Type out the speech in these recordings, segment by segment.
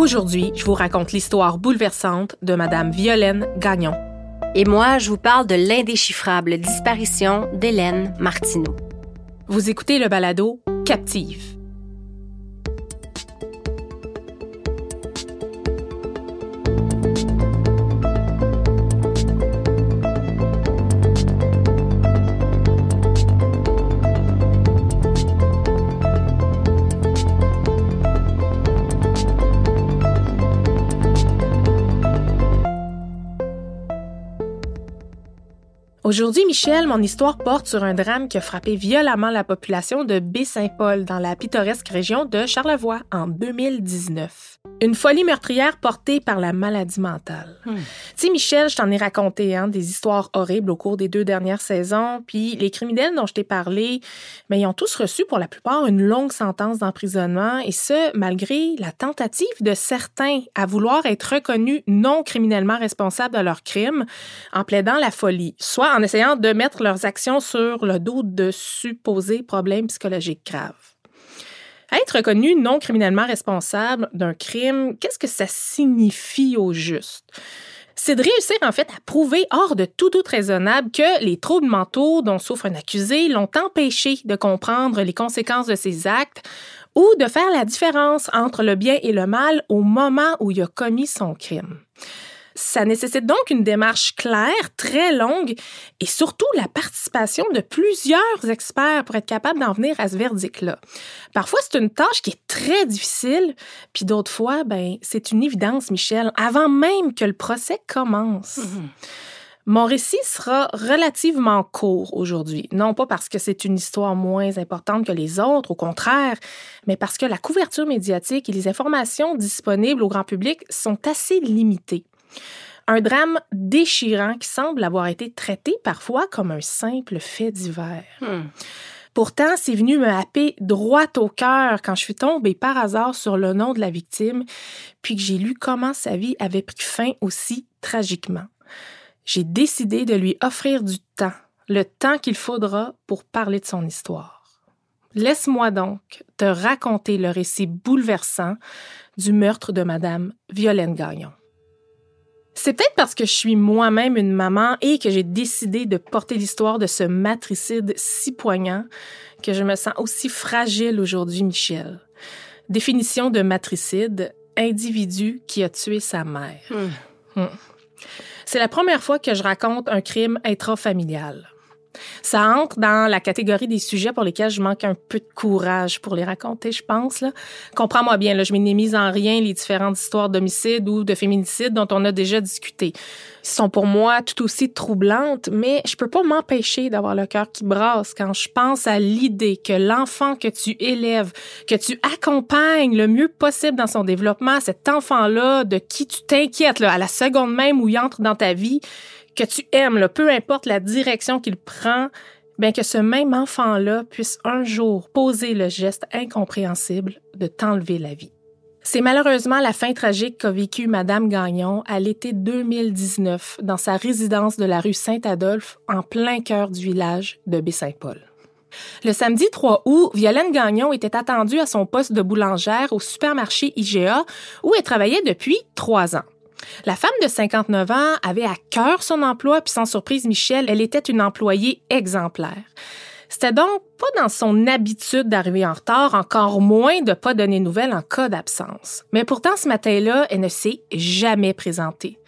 Aujourd'hui, je vous raconte l'histoire bouleversante de Madame Violaine Gagnon. Et moi, je vous parle de l'indéchiffrable disparition d'Hélène Martineau. Vous écoutez le balado Captive. Aujourd'hui, Michel, mon histoire porte sur un drame qui a frappé violemment la population de Baie-Saint-Paul dans la pittoresque région de Charlevoix en 2019. Une folie meurtrière portée par la maladie mentale. Tu sais, Michel, je t'en ai raconté hein, des histoires horribles au cours des deux dernières saisons, puis les criminels dont je t'ai parlé, mais ils ont tous reçu pour la plupart une longue sentence d'emprisonnement, et ce, malgré la tentative de certains à vouloir être reconnus non criminellement responsables de leurs crimes en plaidant la folie, soit en essayant de mettre leurs actions sur le dos de supposés problèmes psychologiques graves. Être reconnu non criminellement responsable d'un crime, qu'est-ce que ça signifie au juste? C'est de réussir en fait à prouver hors de tout doute raisonnable que les troubles mentaux dont souffre un accusé l'ont empêché de comprendre les conséquences de ses actes ou de faire la différence entre le bien et le mal au moment où il a commis son crime. Ça nécessite donc une démarche claire, très longue et surtout la participation de plusieurs experts pour être capable d'en venir à ce verdict-là. Parfois, c'est une tâche qui est très difficile, puis d'autres fois, ben, c'est une évidence, Michel, avant même que le procès commence. Mon récit sera relativement court aujourd'hui, non pas parce que c'est une histoire moins importante que les autres, au contraire, mais parce que la couverture médiatique et les informations disponibles au grand public sont assez limitées. Un drame déchirant qui semble avoir été traité parfois comme un simple fait divers. Pourtant, c'est venu me happer droit au cœur quand je suis tombée par hasard sur le nom de la victime, puis que j'ai lu comment sa vie avait pris fin aussi tragiquement. J'ai décidé de lui offrir du temps, le temps qu'il faudra pour parler de son histoire. Laisse-moi donc te raconter le récit bouleversant du meurtre de Madame Violaine Gagnon. C'est peut-être parce que je suis moi-même une maman et que j'ai décidé de porter l'histoire de ce matricide si poignant que je me sens aussi fragile aujourd'hui, Michel. Définition de matricide, individu qui a tué sa mère. Hmm. C'est la première fois que je raconte un crime intrafamilial. Ça entre dans la catégorie des sujets pour lesquels je manque un peu de courage pour les raconter, je pense. Comprends-moi bien, là, je minimise en rien les différentes histoires d'homicide ou de féminicide dont on a déjà discuté. Ils sont pour moi tout aussi troublantes, mais je peux pas m'empêcher d'avoir le cœur qui brasse quand je pense à l'idée que l'enfant que tu élèves, que tu accompagnes le mieux possible dans son développement, cet enfant-là de qui tu t'inquiètes à la seconde même où il entre dans ta vie, que tu aimes, peu importe la direction qu'il prend, bien que ce même enfant-là puisse un jour poser le geste incompréhensible de t'enlever la vie. C'est malheureusement la fin tragique qu'a vécue Madame Gagnon à l'été 2019 dans sa résidence de la rue Saint-Adolphe en plein cœur du village de Baie-Saint-Paul. Le samedi 3 août, Violaine Gagnon était attendue à son poste de boulangère au supermarché IGA où elle travaillait depuis trois ans. La femme de 59 ans avait à cœur son emploi, puis sans surprise, Michel, elle était une employée exemplaire. C'était donc pas dans son habitude d'arriver en retard, encore moins de pas donner nouvelles en cas d'absence. Mais pourtant, ce matin-là, elle ne s'est jamais présentée.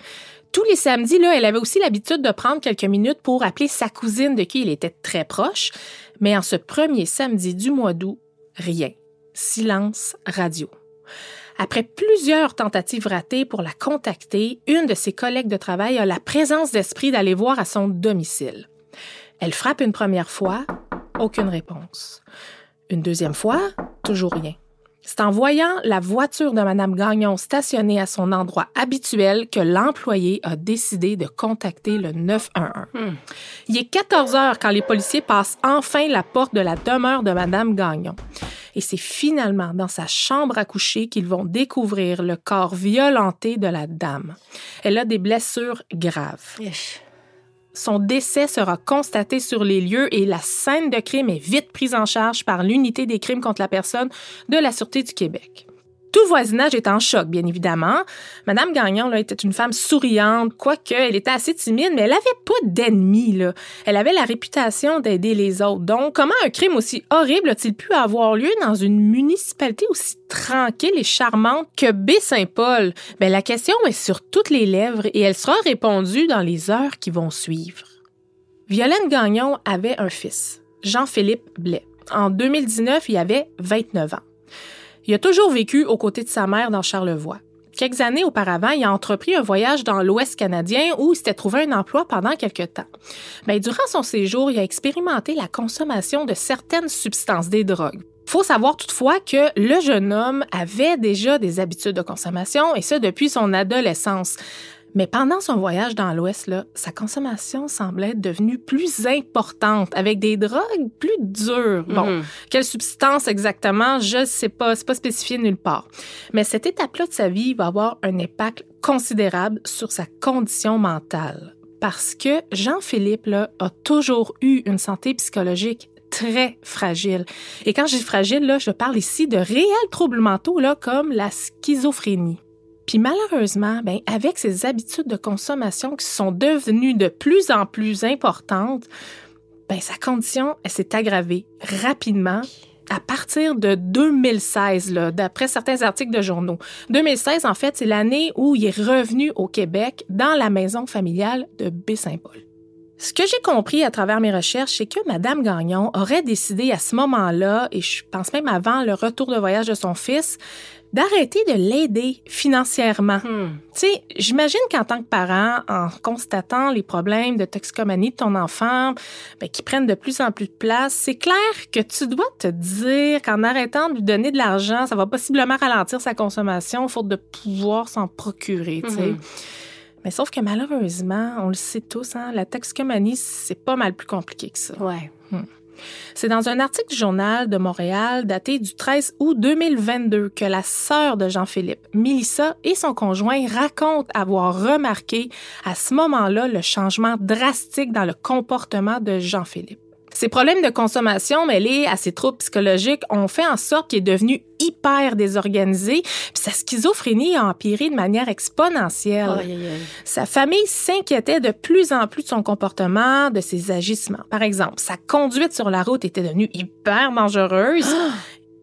Tous les samedis, là, elle avait aussi l'habitude de prendre quelques minutes pour appeler sa cousine de qui il était très proche. Mais en ce premier samedi du mois d'août, rien. Silence radio. Après plusieurs tentatives ratées pour la contacter, une de ses collègues de travail a la présence d'esprit d'aller voir à son domicile. Elle frappe une première fois, aucune réponse. Une deuxième fois, toujours rien. C'est en voyant la voiture de Mme Gagnon stationnée à son endroit habituel que l'employé a décidé de contacter le 911. Hmm. Il est 14 heures quand les policiers passent enfin la porte de la demeure de Mme Gagnon. Et c'est finalement dans sa chambre à coucher qu'ils vont découvrir le corps violenté de la dame. Elle a des blessures graves. Son décès sera constaté sur les lieux et la scène de crime est vite prise en charge par l'unité des crimes contre la personne de la Sûreté du Québec. Tout voisinage est en choc, bien évidemment. Madame Gagnon était une femme souriante, quoique elle était assez timide, mais elle avait pas d'ennemis. Elle avait la réputation d'aider les autres. Donc, comment un crime aussi horrible a-t-il pu avoir lieu dans une municipalité aussi tranquille et charmante que Baie-Saint-Paul? Ben, la question est sur toutes les lèvres et elle sera répondue dans les heures qui vont suivre. Violaine Gagnon avait un fils, Jean-Philippe Blais. En 2019, il avait 29 ans. Il a toujours vécu aux côtés de sa mère dans Charlevoix. Quelques années auparavant, il a entrepris un voyage dans l'Ouest canadien où il s'était trouvé un emploi pendant quelques temps. Mais ben, durant son séjour, il a expérimenté la consommation de certaines substances, des drogues. Faut savoir toutefois que le jeune homme avait déjà des habitudes de consommation et ce depuis son adolescence. Mais pendant son voyage dans l'Ouest, sa consommation semblait être devenue plus importante, avec des drogues plus dures. Bon, mhm. quelle substance exactement, je ne sais pas, c'est pas spécifié nulle part. Mais cette étape-là de sa vie va avoir un impact considérable sur sa condition mentale. Parce que Jean-Philippe a toujours eu une santé psychologique très fragile. Et quand je dis fragile, là, je parle ici de réels troubles mentaux là, comme la schizophrénie. Puis malheureusement, ben, avec ces habitudes de consommation qui sont devenues de plus en plus importantes, ben, sa condition s'est aggravée rapidement à partir de 2016, d'après certains articles de journaux. 2016, en fait, c'est l'année où il est revenu au Québec dans la maison familiale de Baie-Saint-Paul. Ce que j'ai compris à travers mes recherches, c'est que Madame Gagnon aurait décidé à ce moment-là, et je pense même avant le retour de voyage de son fils, d'arrêter de l'aider financièrement. Hmm. Tu sais, j'imagine qu'en tant que parent, en constatant les problèmes de toxicomanie de ton enfant, ben, qui prennent de plus en plus de place, c'est clair que tu dois te dire qu'en arrêtant de lui donner de l'argent, ça va possiblement ralentir sa consommation, faute de pouvoir s'en procurer, tu sais. Hmm. Mais sauf que malheureusement, on le sait tous, hein, la toxicomanie, c'est pas mal plus compliqué que ça. Ouais. Hmm. C'est dans un article du journal de Montréal daté du 13 août 2022 que la sœur de Jean-Philippe, Milissa, et son conjoint racontent avoir remarqué à ce moment-là le changement drastique dans le comportement de Jean-Philippe. Ses problèmes de consommation mêlés à ses troubles psychologiques ont fait en sorte qu'il est devenu hyper désorganisé, puis sa schizophrénie a empiré de manière exponentielle. Sa famille s'inquiétait de plus en plus de son comportement, de ses agissements. Par exemple, sa conduite sur la route était devenue hyper dangereuse. Ah!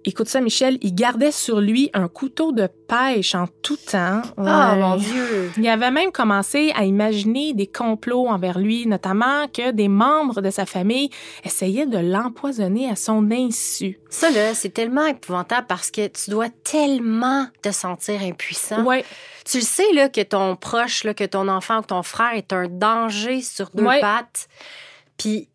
Écoute ça, Michel, il gardait sur lui un couteau de pêche en tout temps. Oh mon Dieu! Il avait même commencé à imaginer des complots envers lui, notamment que des membres de sa famille essayaient de l'empoisonner à son insu. Ça, là, c'est tellement épouvantable parce que tu dois tellement te sentir impuissant. Ouais. Tu le sais, là, que ton proche, là, que ton enfant ou ton frère est un danger sur deux pattes. Puis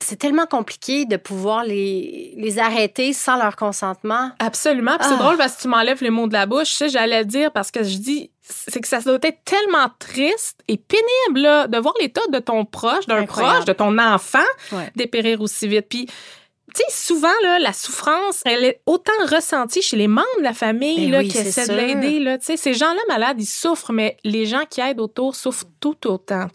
c'est tellement compliqué de pouvoir les, les arrêter sans leur consentement. Absolument. c'est ah. drôle parce que tu m'enlèves les mots de la bouche. Tu sais, j'allais dire parce que je dis, c'est que ça doit être tellement triste et pénible là, de voir l'état de ton proche, d'un proche, de ton enfant dépérir aussi vite. Puis tu sais, souvent, là, la souffrance, elle est autant ressentie chez les membres de la famille Ben là, oui, qui essaient de l'aider. là. Ces gens-là malades, ils souffrent, mais les gens qui aident autour souffrent tout autant.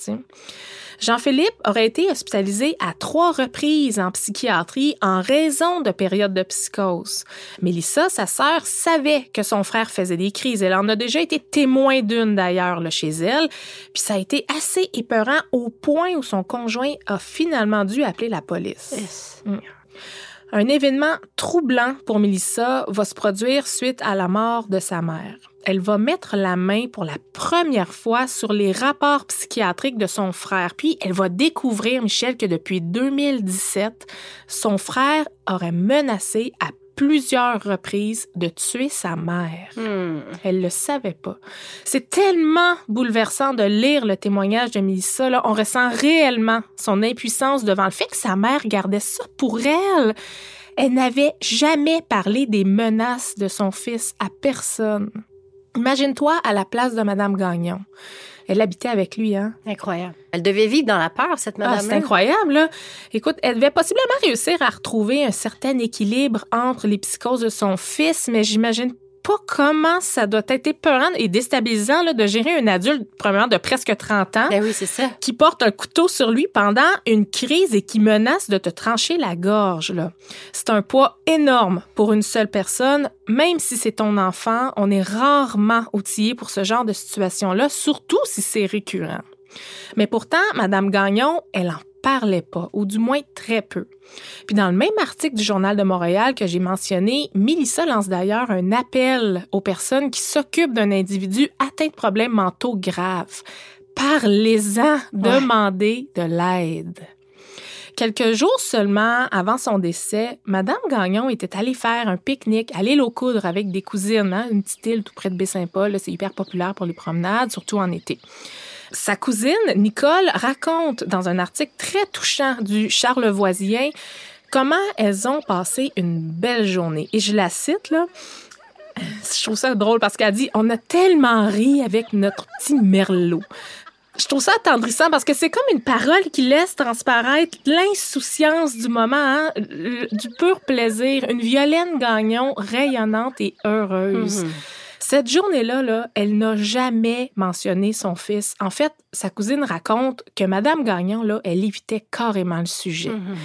Jean-Philippe aurait été hospitalisé à trois reprises en psychiatrie en raison de périodes de psychose. Mélissa, sa sœur, savait que son frère faisait des crises. Elle en a déjà été témoin d'une d'ailleurs chez elle. Puis ça a été assez épeurant au point où son conjoint a finalement dû appeler la police. Yes. Un événement troublant pour Mélissa va se produire suite à la mort de sa mère. Elle va mettre la main pour la première fois sur les rapports psychiatriques de son frère, puis elle va découvrir, Michel, que depuis 2017, son frère aurait menacé à plusieurs reprises de tuer sa mère. Hmm. Elle le savait pas. C'est tellement bouleversant de lire le témoignage de Mélissa. Là. On ressent réellement son impuissance devant le fait que sa mère gardait ça pour elle. Elle n'avait jamais parlé des menaces de son fils à personne. Imagine-toi à la place de Madame Gagnon. Elle habitait avec lui, hein? Incroyable. Elle devait vivre dans la peur, cette Ah, madame. c'est incroyable, là. Écoute, elle devait possiblement réussir à retrouver un certain équilibre entre les psychoses de son fils, mais j'imagine pas comment ça doit être épeurant et déstabilisant là, de gérer un adulte, premièrement, de presque 30 ans, Ben oui, c'est ça. qui porte un couteau sur lui pendant une crise et qui menace de te trancher la gorge. là. C'est un poids énorme pour une seule personne. Même si c'est ton enfant, on est rarement outillé pour ce genre de situation-là, surtout si c'est récurrent. Mais pourtant, Madame Gagnon, elle en parlait pas, ou du moins très peu. Puis dans le même article du Journal de Montréal que j'ai mentionné, Mélissa lance d'ailleurs un appel aux personnes qui s'occupent d'un individu atteint de problèmes mentaux graves. Parlez-en, demandez de l'aide. Quelques jours seulement avant son décès, Madame Gagnon était allée faire un pique-nique à l'île aux Coudres avec des cousines, hein, une petite île tout près de Baie-Saint-Paul. C'est hyper populaire pour les promenades, surtout en été. Sa cousine, Nicole, raconte dans un article très touchant du Charlevoisien comment elles ont passé une belle journée. Et je la cite, là. Je trouve ça drôle parce qu'elle dit On a tellement ri avec notre petit merlot. Je trouve ça attendrissant parce que c'est comme une parole qui laisse transparaître l'insouciance du moment, hein, du pur plaisir, une Violaine Gagnon rayonnante et heureuse. Mhm. Cette journée-là, là, elle n'a jamais mentionné son fils. En fait, sa cousine raconte que Madame Gagnon, là, elle évitait carrément le sujet. Mhm.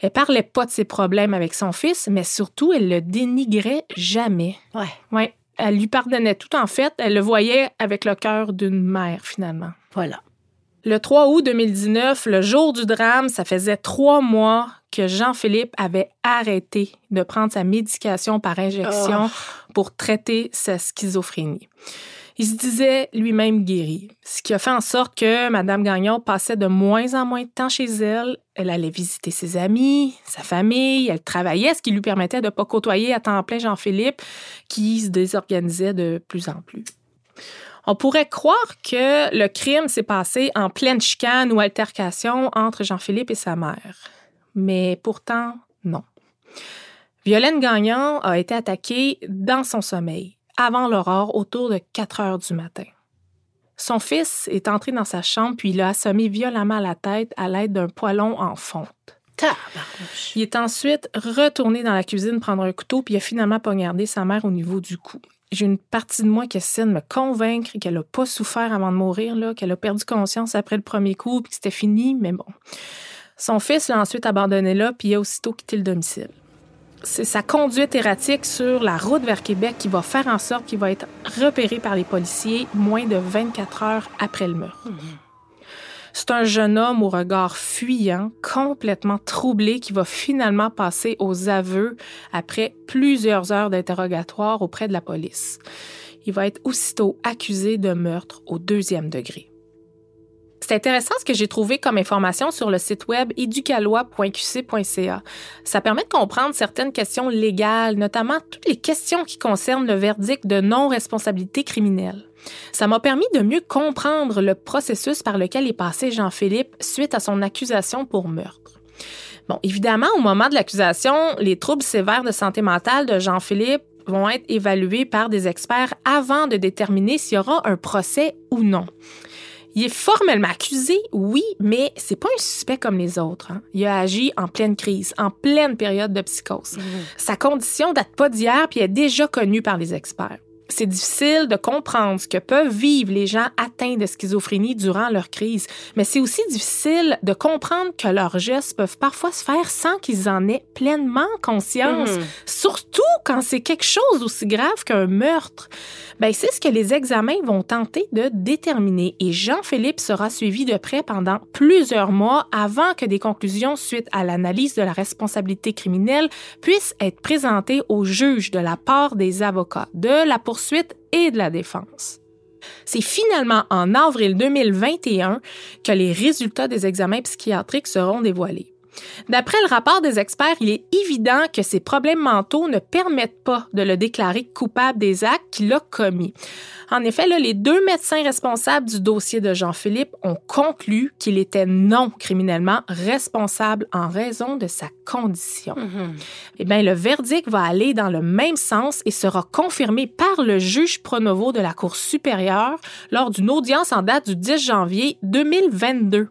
Elle parlait pas de ses problèmes avec son fils, mais surtout, elle le dénigrait jamais. Ouais. Ouais, elle lui pardonnait tout en fait. Elle le voyait avec le cœur d'une mère, finalement. Voilà. Le 3 août 2019, le jour du drame, ça faisait trois mois que Jean-Philippe avait arrêté de prendre sa médication par injection pour traiter sa schizophrénie. Il se disait lui-même guéri, ce qui a fait en sorte que Mme Gagnon passait de moins en moins de temps chez elle. Elle allait visiter ses amis, sa famille, elle travaillait, ce qui lui permettait de ne pas côtoyer à temps plein Jean-Philippe, qui se désorganisait de plus en plus. On pourrait croire que le crime s'est passé en pleine chicane ou altercation entre Jean-Philippe et sa mère. Mais pourtant, non. Violaine Gagnon a été attaquée dans son sommeil, avant l'aurore, autour de 4 heures du matin. Son fils est entré dans sa chambre puis il l'a assommé violemment la tête à l'aide d'un poêlon en fonte. Il est ensuite retourné dans la cuisine prendre un couteau puis il a finalement poignardé sa mère au niveau du cou. J'ai une partie de moi qui essaie de me convaincre qu'elle n'a pas souffert avant de mourir, là, qu'elle a perdu conscience après le premier coup puis que c'était fini, mais bon. Son fils l'a ensuite abandonné là puis il a aussitôt quitté le domicile. C'est sa conduite erratique sur la route vers Québec qui va faire en sorte qu'il va être repéré par les policiers moins de 24 heures après le meurtre. C'est un jeune homme au regard fuyant, complètement troublé, qui va finalement passer aux aveux après plusieurs heures d'interrogatoire auprès de la police. Il va être aussitôt accusé de meurtre au deuxième degré. C'est intéressant ce que j'ai trouvé comme information sur le site web éducalois.qc.ca. Ça permet de comprendre certaines questions légales, notamment toutes les questions qui concernent le verdict de non-responsabilité criminelle. Ça m'a permis de mieux comprendre le processus par lequel est passé Jean-Philippe suite à son accusation pour meurtre. Bon, évidemment, au moment de l'accusation, les troubles sévères de santé mentale de Jean-Philippe vont être évalués par des experts avant de déterminer s'il y aura un procès ou non. Il est formellement accusé, oui, mais c'est pas un suspect comme les autres. Hein. Il a agi en pleine crise, en pleine période de psychose. Mmh. Sa condition date pas d'hier, puis est déjà connue par les experts c'est difficile de comprendre ce que peuvent vivre les gens atteints de schizophrénie durant leur crise, mais c'est aussi difficile de comprendre que leurs gestes peuvent parfois se faire sans qu'ils en aient pleinement conscience, mhm. surtout quand c'est quelque chose aussi grave qu'un meurtre. Ben, c'est ce que les examens vont tenter de déterminer et Jean-Philippe sera suivi de près pendant plusieurs mois avant que des conclusions suite à l'analyse de la responsabilité criminelle puissent être présentées au juge de la part des avocats de la poursuite et de la défense. C'est finalement en avril 2021 que les résultats des examens psychiatriques seront dévoilés. D'après le rapport des experts, il est évident que ses problèmes mentaux ne permettent pas de le déclarer coupable des actes qu'il a commis. En effet, les deux médecins responsables du dossier de Jean-Philippe ont conclu qu'il était non criminellement responsable en raison de sa condition. Mm-hmm. Eh bien, le verdict va aller dans le même sens et sera confirmé par le juge Pronovo de la Cour supérieure lors d'une audience en date du 10 janvier 2022.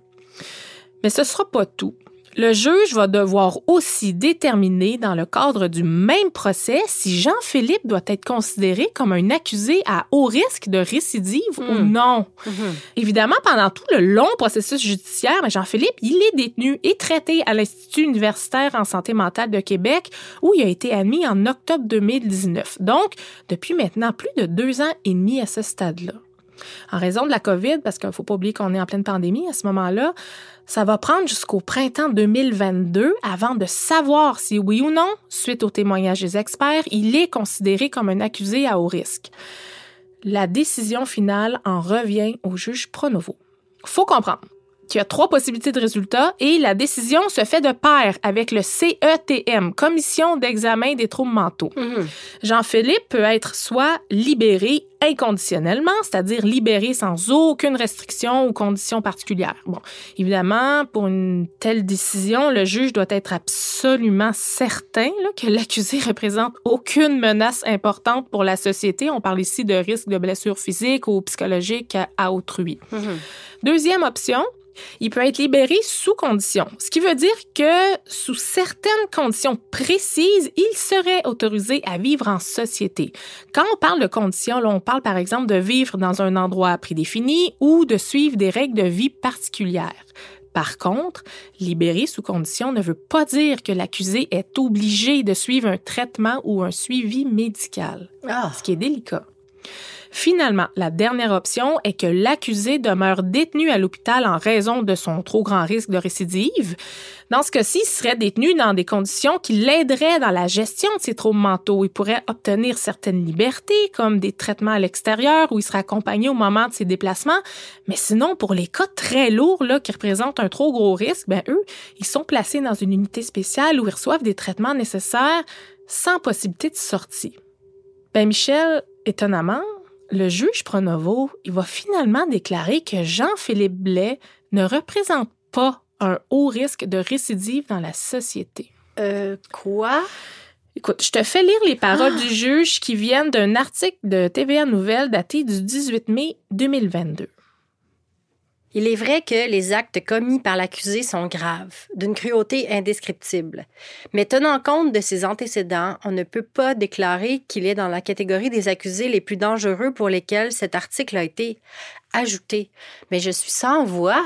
Mais ce sera pas tout. Le juge va devoir aussi déterminer dans le cadre du même procès si Jean-Philippe doit être considéré comme un accusé à haut risque de récidive ou hmm. non. Hmm. Évidemment, pendant tout le long processus judiciaire, Jean-Philippe, il est détenu et traité à l'Institut universitaire en santé mentale de Québec où il a été admis en octobre 2019. Donc, depuis maintenant plus de deux ans et demi à ce stade-là. En raison de la COVID, parce qu'il ne faut pas oublier qu'on est en pleine pandémie à ce moment-là, ça va prendre jusqu'au printemps 2022 avant de savoir si oui ou non, suite au témoignage des experts, il est considéré comme un accusé à haut risque. La décision finale en revient au juge Pronovo. Faut comprendre qu'il y a trois possibilités de résultats et la décision se fait de pair avec le CETM, Commission d'examen des troubles mentaux. Mhm. Jean-Philippe peut être soit libéré inconditionnellement, c'est-à-dire libéré sans aucune restriction ou condition particulière. Bon, évidemment, pour une telle décision, le juge doit être absolument certain que l'accusé représente aucune menace importante pour la société. On parle ici de risque de blessure physique ou psychologique à autrui. Mhm. Deuxième option, il peut être libéré sous condition, ce qui veut dire que sous certaines conditions précises, il serait autorisé à vivre en société. Quand on parle de conditions, on parle par exemple de vivre dans un endroit prédéfini ou de suivre des règles de vie particulières. Par contre, libéré sous condition ne veut pas dire que l'accusé est obligé de suivre un traitement ou un suivi médical, ah. ce qui est délicat. Finalement, la dernière option est que l'accusé demeure détenu à l'hôpital en raison de son trop grand risque de récidive. Dans ce cas-ci, il serait détenu dans des conditions qui l'aideraient dans la gestion de ses troubles mentaux. Il pourrait obtenir certaines libertés, comme des traitements à l'extérieur, où il serait accompagné au moment de ses déplacements. Mais sinon, pour les cas très lourds, là, qui représentent un trop gros risque, ben, eux, ils sont placés dans une unité spéciale où ils reçoivent des traitements nécessaires sans possibilité de sortie. Ben, Michel, étonnamment, le juge Pronovo, il va finalement déclarer que Jean-Philippe Blais ne représente pas un haut risque de récidive dans la société. Euh, quoi? Écoute, je te fais lire les paroles du juge qui viennent d'un article de TVA Nouvelle daté du 18 mai 2022. Il est vrai que les actes commis par l'accusé sont graves, d'une cruauté indescriptible. Mais tenant compte de ses antécédents, on ne peut pas déclarer qu'il est dans la catégorie des accusés les plus dangereux pour lesquels cet article a été ajouté. Mais je suis sans voix.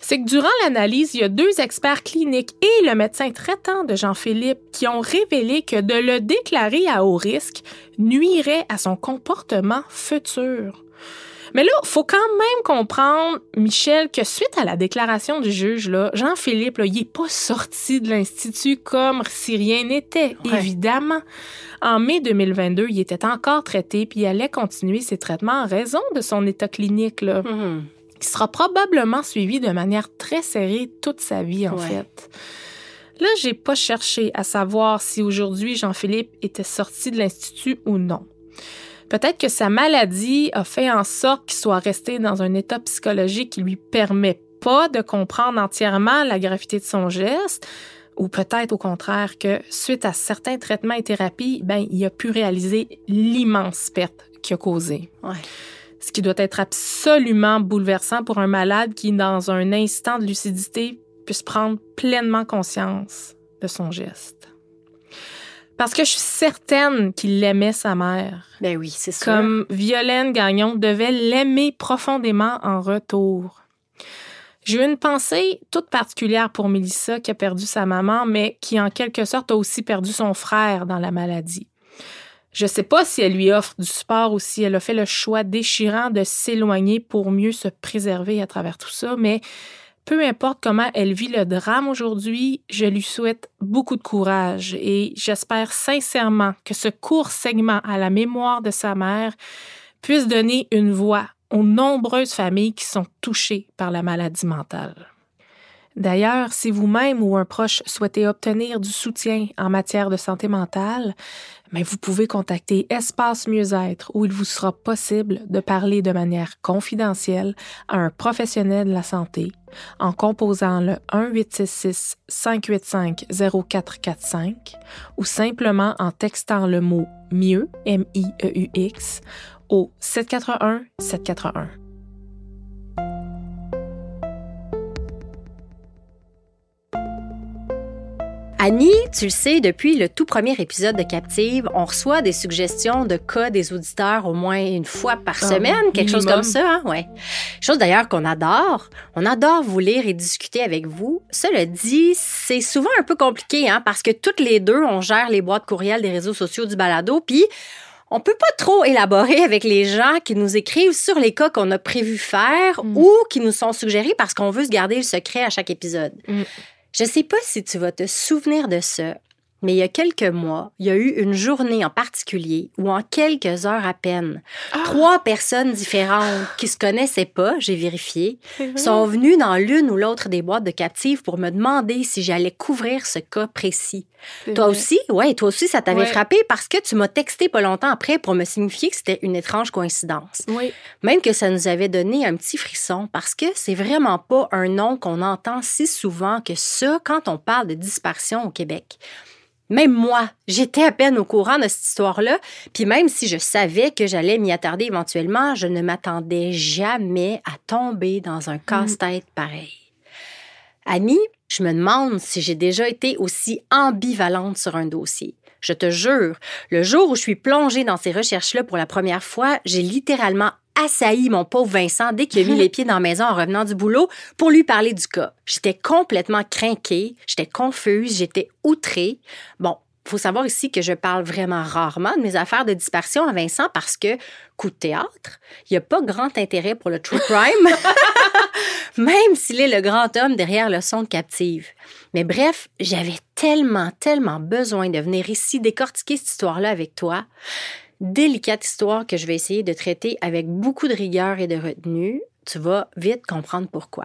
C'est que durant l'analyse, il y a deux experts cliniques et le médecin traitant de Jean-Philippe qui ont révélé que de le déclarer à haut risque nuirait à son comportement futur. Mais là, faut quand même comprendre, Michel, que suite à la déclaration du juge, Jean-Philippe, il n'est pas sorti de l'Institut comme si rien n'était, évidemment. En mai 2022, il était encore traité, puis il allait continuer ses traitements en raison de son état clinique. Là. Mm-hmm. Il sera probablement suivi de manière très serrée toute sa vie, en fait. Là, j'ai pas cherché à savoir si aujourd'hui Jean-Philippe était sorti de l'Institut ou non. Peut-être que sa maladie a fait en sorte qu'il soit resté dans un état psychologique qui lui permet pas de comprendre entièrement la gravité de son geste, ou peut-être au contraire que suite à certains traitements et thérapies, ben il a pu réaliser l'immense perte qu'il a causée. Ce qui doit être absolument bouleversant pour un malade qui, dans un instant de lucidité, puisse prendre pleinement conscience de son geste. Parce que je suis certaine qu'il aimait sa mère. Ben oui, c'est sûr. Comme Violaine Gagnon devait l'aimer profondément en retour. J'ai eu une pensée toute particulière pour Mélissa qui a perdu sa maman, mais qui en quelque sorte a aussi perdu son frère dans la maladie. Je ne sais pas si elle lui offre du support ou si elle a fait le choix déchirant de s'éloigner pour mieux se préserver à travers tout ça, mais peu importe comment elle vit le drame aujourd'hui, je lui souhaite beaucoup de courage et j'espère sincèrement que ce court segment à la mémoire de sa mère puisse donner une voix aux nombreuses familles qui sont touchées par la maladie mentale. D'ailleurs, si vous-même ou un proche souhaitez obtenir du soutien en matière de santé mentale, mais vous pouvez contacter Espace Mieux-être où il vous sera possible de parler de manière confidentielle à un professionnel de la santé en composant le 1-866-585-0445 ou simplement en textant le mot mieux, M-I-E-U-X, au 781 781. Annie, tu le sais, depuis le tout premier épisode de Captive, on reçoit des suggestions de cas des auditeurs au moins une fois par ah, semaine, quelque chose comme ça, hein? ouais. Chose d'ailleurs qu'on adore. On adore vous lire et discuter avec vous. Cela dit, c'est souvent un peu compliqué, hein, parce que toutes les deux, on gère les boîtes courriels des réseaux sociaux du balado, puis on peut pas trop élaborer avec les gens qui nous écrivent sur les cas qu'on a prévu faire mm. ou qui nous sont suggérés parce qu'on veut se garder le secret à chaque épisode. Mm. Je sais pas si tu vas te souvenir de ça, mais il y a quelques mois, il y a eu une journée en particulier où en quelques heures à peine, ah! trois personnes différentes qui se connaissaient pas, j'ai vérifié, sont venues dans l'une ou l'autre des boîtes de captives pour me demander si j'allais couvrir ce cas précis. Toi aussi, ouais, toi aussi, ça t'avait frappé parce que tu m'as texté pas longtemps après pour me signifier que c'était une étrange coïncidence. Oui. Même que ça nous avait donné un petit frisson parce que c'est vraiment pas un nom qu'on entend si souvent que ça quand on parle de disparition au Québec. Même moi, j'étais à peine au courant de cette histoire-là, puis même si je savais que j'allais m'y attarder éventuellement, je ne m'attendais jamais à tomber dans un mm. casse-tête pareil. Annie, je me demande si j'ai déjà été aussi ambivalente sur un dossier. Je te jure, le jour où je suis plongée dans ces recherches-là pour la première fois, j'ai littéralement assailli mon pauvre Vincent dès qu'il a mis les pieds dans la maison en revenant du boulot pour lui parler du cas. J'étais complètement craquée, j'étais confuse, j'étais outrée. Bon, faut savoir ici que je parle vraiment rarement de mes affaires de dispersion à Vincent parce que, coup de théâtre, il n'y a pas grand intérêt pour le true crime, même s'il est le grand homme derrière le son de captive. Mais bref, j'avais tellement, tellement besoin de venir ici décortiquer cette histoire-là avec toi. Délicate histoire que je vais essayer de traiter avec beaucoup de rigueur et de retenue. Tu vas vite comprendre pourquoi.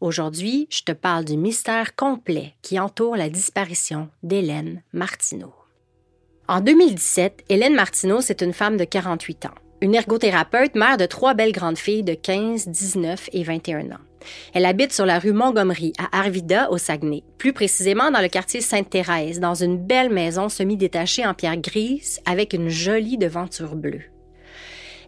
Aujourd'hui, je te parle du mystère complet qui entoure la disparition d'Hélène Martineau. En 2017, Hélène Martineau, c'est une femme de 48 ans, une ergothérapeute, mère de trois belles grandes filles de 15, 19 et 21 ans. Elle habite sur la rue Montgomery, à Arvida, au Saguenay, plus précisément dans le quartier Sainte-Thérèse, dans une belle maison semi-détachée en pierre grise avec une jolie devanture bleue.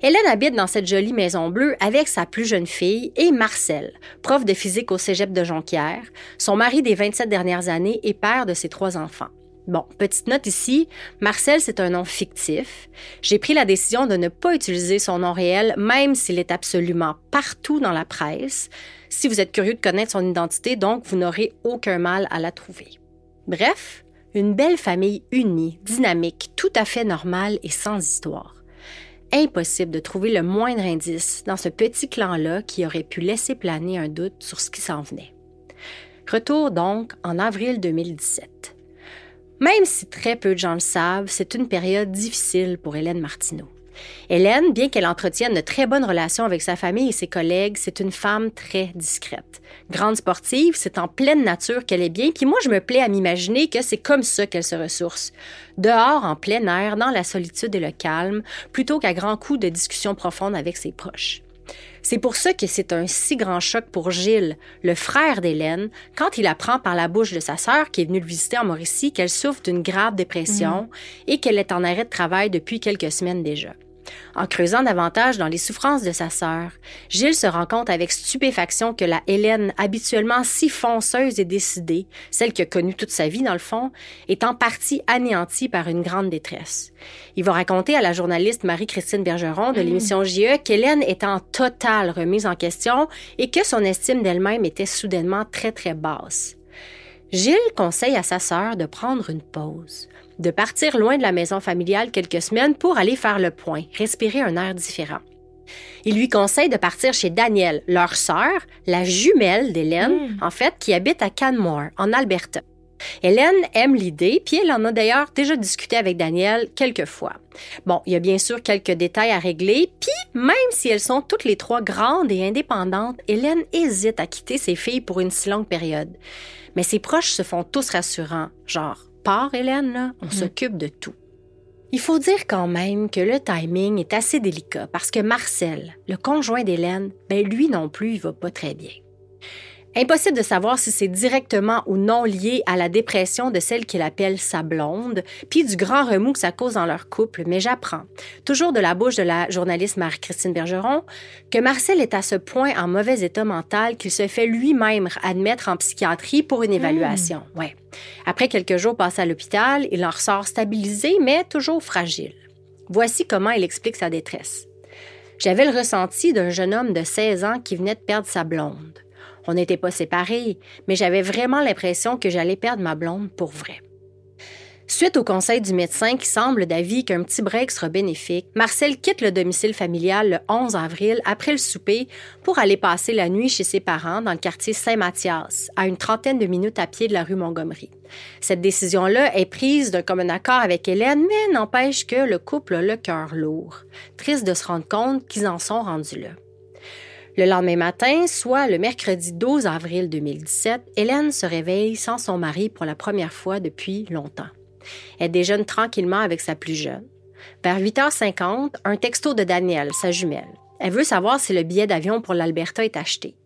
Hélène habite dans cette jolie maison bleue avec sa plus jeune fille et Marcel, prof de physique au cégep de Jonquière, son mari des 27 dernières années et père de ses trois enfants. Bon, petite note ici, Marcel, c'est un nom fictif. J'ai pris la décision de ne pas utiliser son nom réel, même s'il est absolument partout dans la presse. Si vous êtes curieux de connaître son identité, donc, vous n'aurez aucun mal à la trouver. Bref, une belle famille unie, dynamique, tout à fait normale et sans histoire impossible de trouver le moindre indice dans ce petit clan-là qui aurait pu laisser planer un doute sur ce qui s'en venait. Retour donc en avril 2017. Même si très peu de gens le savent, c'est une période difficile pour Hélène Martineau. Hélène, bien qu'elle entretienne de très bonnes relations avec sa famille et ses collègues, c'est une femme très discrète. Grande sportive, c'est en pleine nature qu'elle est bien, puis moi je me plais à m'imaginer que c'est comme ça qu'elle se ressource. Dehors, en plein air, dans la solitude et le calme, plutôt qu'à grands coups de discussions profondes avec ses proches. C'est pour ça que c'est un si grand choc pour Gilles, le frère d'Hélène, quand il apprend par la bouche de sa sœur, qui est venue le visiter en Mauricie, qu'elle souffre d'une grave dépression mm. et qu'elle est en arrêt de travail depuis quelques semaines déjà. En creusant davantage dans les souffrances de sa sœur, Gilles se rend compte avec stupéfaction que la Hélène, habituellement si fonceuse et décidée, celle qui a connu toute sa vie dans le fond, est en partie anéantie par une grande détresse. Il va raconter à la journaliste Marie-Christine Bergeron de mm. l'émission JE qu'Hélène est en totale remise en question et que son estime d'elle-même était soudainement très très basse. Gilles conseille à sa sœur de prendre une pause, de partir loin de la maison familiale quelques semaines pour aller faire le point, respirer un air différent. Il lui conseille de partir chez Danielle, leur sœur, la jumelle d'Hélène, hmm. en fait, qui habite à Canmore, en Alberta. Hélène aime l'idée, puis elle en a d'ailleurs déjà discuté avec Daniel quelques fois. Bon, il y a bien sûr quelques détails à régler, puis même si elles sont toutes les trois grandes et indépendantes, Hélène hésite à quitter ses filles pour une si longue période. Mais ses proches se font tous rassurants, genre, pars Hélène, on mm. s'occupe de tout. Il faut dire quand même que le timing est assez délicat parce que Marcel, le conjoint d'Hélène, ben lui non plus, il va pas très bien. Impossible de savoir si c'est directement ou non lié à la dépression de celle qu'il appelle sa blonde, puis du grand remous que ça cause dans leur couple, mais j'apprends, toujours de la bouche de la journaliste Marie-Christine Bergeron, que Marcel est à ce point en mauvais état mental qu'il se fait lui-même admettre en psychiatrie pour une évaluation. Hmm. Ouais. Après quelques jours passés à l'hôpital, il en ressort stabilisé, mais toujours fragile. Voici comment il explique sa détresse. J'avais le ressenti d'un jeune homme de 16 ans qui venait de perdre sa blonde. On n'était pas séparés, mais j'avais vraiment l'impression que j'allais perdre ma blonde pour vrai. Suite au conseil du médecin qui semble d'avis qu'un petit break sera bénéfique, Marcel quitte le domicile familial le 11 avril après le souper pour aller passer la nuit chez ses parents dans le quartier Saint-Mathias, à une trentaine de minutes à pied de la rue Montgomery. Cette décision-là est prise d'un commun accord avec Hélène, mais n'empêche que le couple a le cœur lourd, triste de se rendre compte qu'ils en sont rendus là. Le lendemain matin, soit le mercredi 12 avril 2017, Hélène se réveille sans son mari pour la première fois depuis longtemps. Elle déjeune tranquillement avec sa plus jeune. Vers 8h50, un texto de Danielle, sa jumelle. Elle veut savoir si le billet d'avion pour l'Alberta est acheté.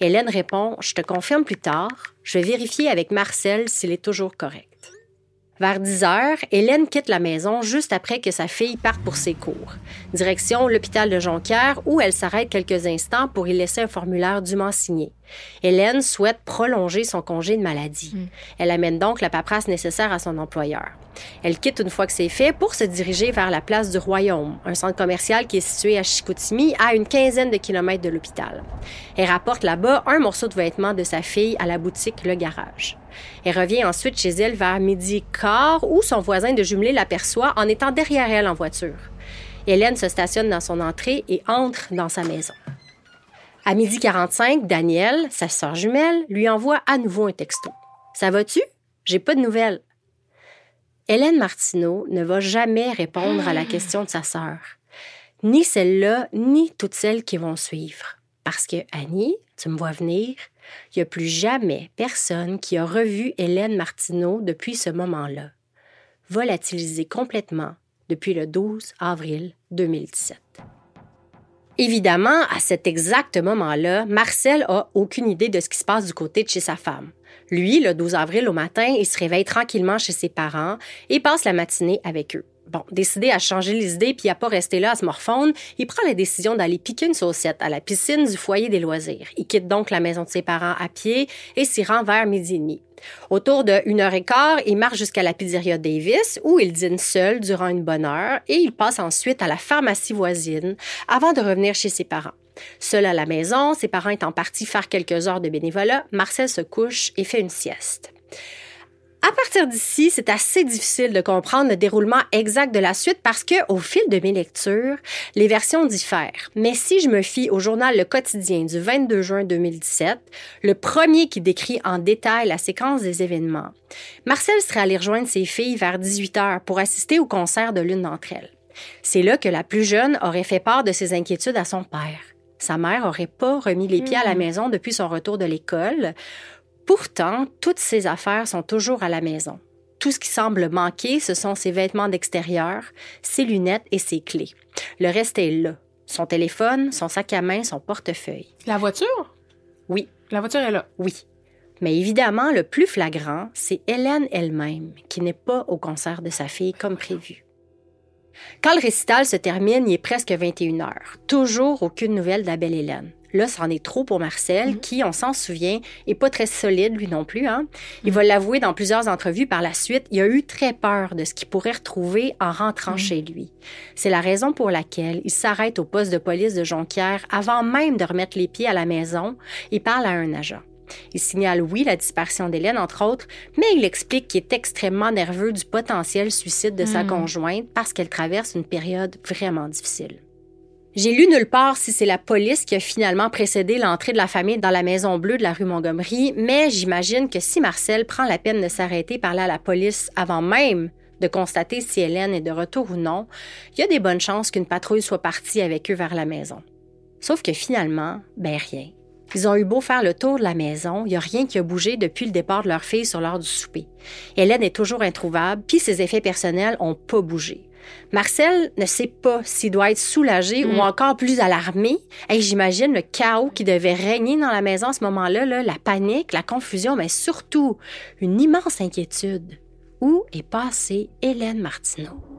Hélène répond Je te confirme plus tard. Je vais vérifier avec Marcel s'il est toujours correct. Vers 10 heures, Hélène quitte la maison juste après que sa fille parte pour ses cours. Direction l'hôpital de Jonquière où elle s'arrête quelques instants pour y laisser un formulaire dûment signé. Hélène souhaite prolonger son congé de maladie. Hmm. Elle amène donc la paperasse nécessaire à son employeur. Elle quitte une fois que c'est fait pour se diriger vers la place du Royaume, un centre commercial qui est situé à Chicoutimi, à une quinzaine de kilomètres de l'hôpital. Elle rapporte là-bas un morceau de vêtement de sa fille à la boutique Le Garage. Elle revient ensuite chez elle vers midi quart où son voisin de jumelé l'aperçoit en étant derrière elle en voiture. Hélène se stationne dans son entrée et entre dans sa maison. À midi 45, Danielle, sa sœur jumelle, lui envoie à nouveau un texto. Ça va-tu? J'ai pas de nouvelles. Hélène Martineau ne va jamais répondre à la question de sa sœur, ni celle-là, ni toutes celles qui vont suivre. Parce que, Annie, tu me vois venir, il n'y a plus jamais personne qui a revu Hélène Martineau depuis ce moment-là, volatilisée complètement depuis le 12 avril 2017. Évidemment, à cet exact moment-là, Marcel a aucune idée de ce qui se passe du côté de chez sa femme. Lui, le 12 avril au matin, il se réveille tranquillement chez ses parents et passe la matinée avec eux. Décidé à changer les idées puis à pas rester là à se morfondre, il prend la décision d'aller piquer une saucette à la piscine du foyer des loisirs. Il quitte donc la maison de ses parents à pied et s'y rend vers midi et demi. Autour de une heure et quart, il marche jusqu'à la pizzeria Davis où il dîne seul durant une bonne heure et il passe ensuite à la pharmacie voisine avant de revenir chez ses parents. Seul à la maison, ses parents étant partis faire quelques heures de bénévolat, Marcel se couche et fait une sieste. À partir d'ici, c'est assez difficile de comprendre le déroulement exact de la suite parce que, au fil de mes lectures, les versions diffèrent. Mais si je me fie au journal Le Quotidien du 22 juin 2017, le premier qui décrit en détail la séquence des événements, Marcel serait allé rejoindre ses filles vers 18 heures pour assister au concert de l'une d'entre elles. C'est là que la plus jeune aurait fait part de ses inquiétudes à son père. Sa mère aurait pas remis les pieds à la hmm. maison depuis son retour de l'école. Pourtant, toutes ses affaires sont toujours à la maison. Tout ce qui semble manquer, ce sont ses vêtements d'extérieur, ses lunettes et ses clés. Le reste est là. Son téléphone, son sac à main, son portefeuille. La voiture? Oui. La voiture est là? Oui. Mais évidemment, le plus flagrant, c'est Hélène elle-même, qui n'est pas au concert de sa fille comme prévu. Quand le récital se termine, il est presque 21 heures. Toujours aucune nouvelle d'Abel Hélène. Là, c'en est trop pour Marcel, mm-hmm. qui, on s'en souvient, est pas très solide, lui non plus. Hein? Il va l'avouer dans plusieurs entrevues par la suite. Il a eu très peur de ce qu'il pourrait retrouver en rentrant mm-hmm. chez lui. C'est la raison pour laquelle il s'arrête au poste de police de Jonquière avant même de remettre les pieds à la maison et parle à un agent. Il signale, oui, la disparition d'Hélène, entre autres, mais il explique qu'il est extrêmement nerveux du potentiel suicide de sa conjointe parce qu'elle traverse une période vraiment difficile. J'ai lu nulle part si c'est la police qui a finalement précédé l'entrée de la famille dans la Maison Bleue de la rue Montgomery, mais j'imagine que si Marcel prend la peine de s'arrêter par là à la police avant même de constater si Hélène est de retour ou non, il y a des bonnes chances qu'une patrouille soit partie avec eux vers la maison. Sauf que finalement, ben rien. Ils ont eu beau faire le tour de la maison, il n'y a rien qui a bougé depuis le départ de leur fille sur l'heure du souper. Hélène est toujours introuvable, puis ses effets personnels n'ont pas bougé. Marcel ne sait pas s'il doit être soulagé ou mm. encore plus alarmé. Et j'imagine le chaos qui devait régner dans la maison à ce moment-là, la panique, la confusion, mais surtout une immense inquiétude. Où est passée Hélène Martineau?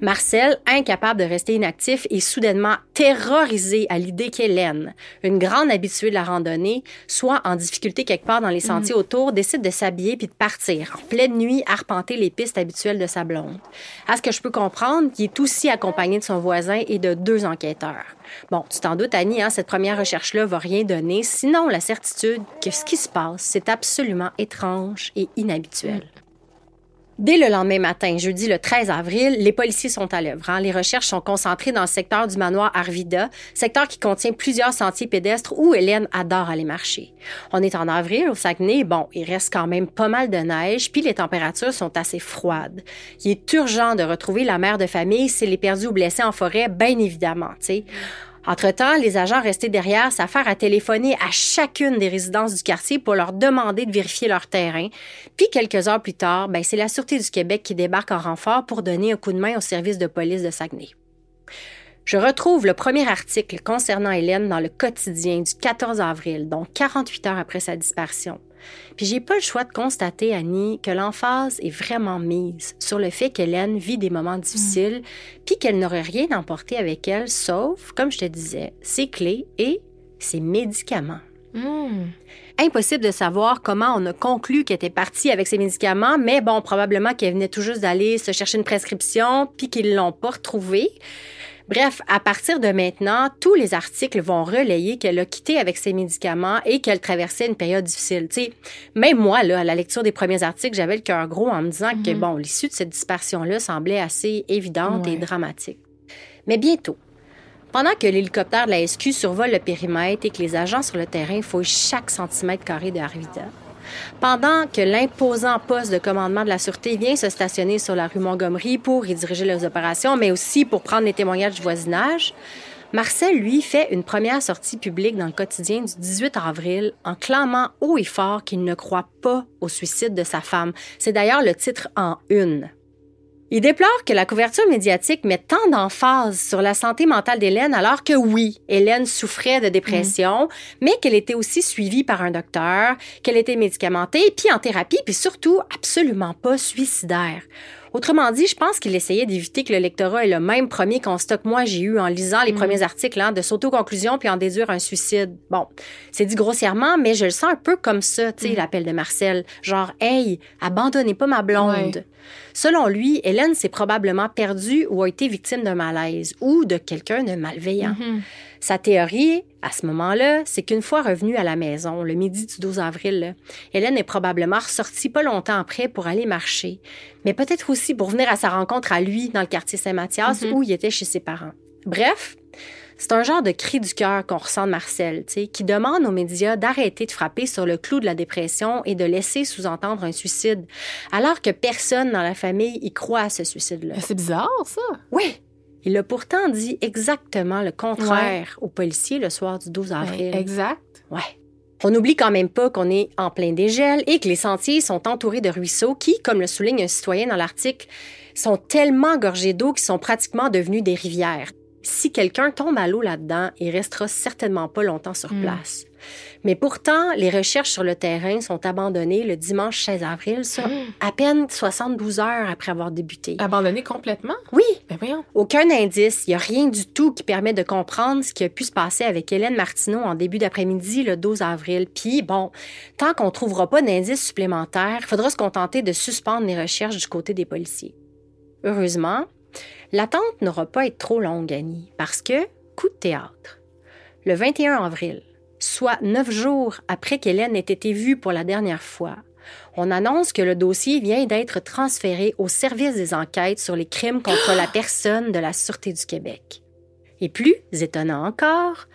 Marcel, incapable de rester inactif, est soudainement terrorisé à l'idée qu'Hélène, une grande habituée de la randonnée, soit en difficulté quelque part dans les sentiers mhm. autour, décide de s'habiller puis de partir en pleine nuit arpenter les pistes habituelles de sa blonde. À ce que je peux comprendre, il est aussi accompagné de son voisin et de deux enquêteurs. Bon, tu t'en doutes, Annie, hein, cette première recherche-là va rien donner, sinon la certitude que ce qui se passe, c'est absolument étrange et inhabituel. Dès le lendemain matin, jeudi le 13 avril, les policiers sont à l'œuvre. Hein. Les recherches sont concentrées dans le secteur du manoir Arvida, secteur qui contient plusieurs sentiers pédestres où Hélène adore aller marcher. On est en avril au Saguenay. Bon, il reste quand même pas mal de neige, puis les températures sont assez froides. Il est urgent de retrouver la mère de famille s'il est perdu ou blessé en forêt, bien évidemment. sais. Entre-temps, les agents restés derrière s'affairent à téléphoner à chacune des résidences du quartier pour leur demander de vérifier leur terrain. Puis quelques heures plus tard, ben, c'est la Sûreté du Québec qui débarque en renfort pour donner un coup de main au service de police de Saguenay. Je retrouve le premier article concernant Hélène dans le quotidien du 14 avril, donc 48 heures après sa disparition. Puis j'ai pas le choix de constater, Annie, que l'emphase est vraiment mise sur le fait qu'Hélène vit des moments difficiles, puis qu'elle n'aurait rien emporté avec elle, sauf, comme je te disais, ses clés et ses médicaments. Hmm. Impossible de savoir comment on a conclu qu'elle était partie avec ses médicaments, mais bon, probablement qu'elle venait tout juste d'aller se chercher une prescription, puis qu'ils l'ont pas retrouvée. Bref, à partir de maintenant, tous les articles vont relayer qu'elle a quitté avec ses médicaments et qu'elle traversait une période difficile. sais, même moi, là, à la lecture des premiers articles, j'avais le cœur gros en me disant que, mhm. bon, l'issue de cette dispersion-là semblait assez évidente et dramatique. Mais bientôt, pendant que l'hélicoptère de la SQ survole le périmètre et que les agents sur le terrain fouillent chaque centimètre carré de Arvida, pendant que l'imposant poste de commandement de la Sûreté vient se stationner sur la rue Montgomery pour y diriger les opérations, mais aussi pour prendre les témoignages du voisinage, Marcel, lui, fait une première sortie publique dans le quotidien du 18 avril en clamant haut et fort qu'il ne croit pas au suicide de sa femme. C'est d'ailleurs le titre en une. Il déplore que la couverture médiatique mette tant d'emphase sur la santé mentale d'Hélène alors que oui, Hélène souffrait de dépression, mm. mais qu'elle était aussi suivie par un docteur, qu'elle était médicamentée, puis en thérapie, puis surtout absolument pas suicidaire. Autrement dit, je pense qu'il essayait d'éviter que le lectorat ait le même premier constat que moi j'ai eu en lisant les mm. premiers articles, hein, de s'auto-conclusion puis en déduire un suicide. Bon, c'est dit grossièrement, mais je le sens un peu comme ça, tu sais, mm. l'appel de Marcel. Genre, hey, abandonnez pas ma blonde. Selon lui, Hélène s'est probablement perdue ou a été victime d'un malaise ou de quelqu'un de malveillant. Mm-hmm. Sa théorie, à ce moment-là, c'est qu'une fois revenue à la maison, le midi du 12 avril, Hélène est probablement ressortie pas longtemps après pour aller marcher, mais peut-être aussi pour venir à sa rencontre à lui dans le quartier Saint-Mathias mm-hmm. où il était chez ses parents. Bref, c'est un genre de cri du cœur qu'on ressent de Marcel, qui demande aux médias d'arrêter de frapper sur le clou de la dépression et de laisser sous-entendre un suicide, alors que personne dans la famille y croit à ce suicide-là. C'est bizarre, ça. Oui, il a pourtant dit exactement le contraire aux policiers le soir du 12 avril. exact. Ouais. On n'oublie quand même pas qu'on est en plein dégel et que les sentiers sont entourés de ruisseaux qui, comme le souligne un citoyen dans l'article, sont tellement gorgés d'eau qu'ils sont pratiquement devenus des rivières. Si quelqu'un tombe à l'eau là-dedans, il restera certainement pas longtemps sur Hmm. place. Mais pourtant, les recherches sur le terrain sont abandonnées le dimanche 16 avril, ça, Hmm. à peine 72 heures après avoir débuté. Abandonné complètement? Oui, Ben voyons. aucun indice, il n'y a rien du tout qui permet de comprendre ce qui a pu se passer avec Hélène Martineau en début d'après-midi le 12 avril. Puis, bon, tant qu'on ne trouvera pas d'indices supplémentaires, il faudra se contenter de suspendre les recherches du côté des policiers. Heureusement, l'attente n'aura pas été trop longue, Annie, parce que, coup de théâtre, le 21 avril, soit neuf jours après qu'Hélène ait été vue pour la dernière fois, on annonce que le dossier vient d'être transféré au service des enquêtes sur les crimes contre la personne de la Sûreté du Québec. Et plus étonnant encore,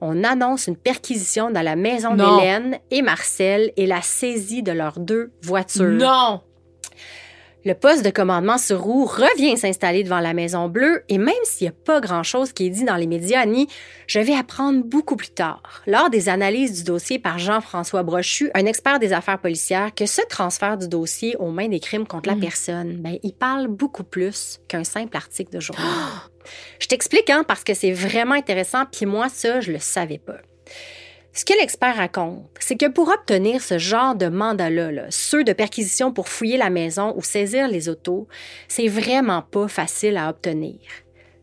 on annonce une perquisition dans la maison d'Hélène et Marcel et la saisie de leurs deux voitures. Non! Le poste de commandement sur roue revient s'installer devant la Maison Bleue et même s'il n'y a pas grand-chose qui est dit dans les médias, Annie, je vais apprendre beaucoup plus tard, lors des analyses du dossier par Jean-François Brochu, un expert des affaires policières, que ce transfert du dossier aux mains des crimes contre la personne, ben, il parle beaucoup plus qu'un simple article de journal. je t'explique, hein, parce que c'est vraiment intéressant, puis moi, ça, je le savais pas. Ce que l'expert raconte, c'est que pour obtenir ce genre de mandat-là, là, ceux de perquisition pour fouiller la maison ou saisir les autos, c'est vraiment pas facile à obtenir.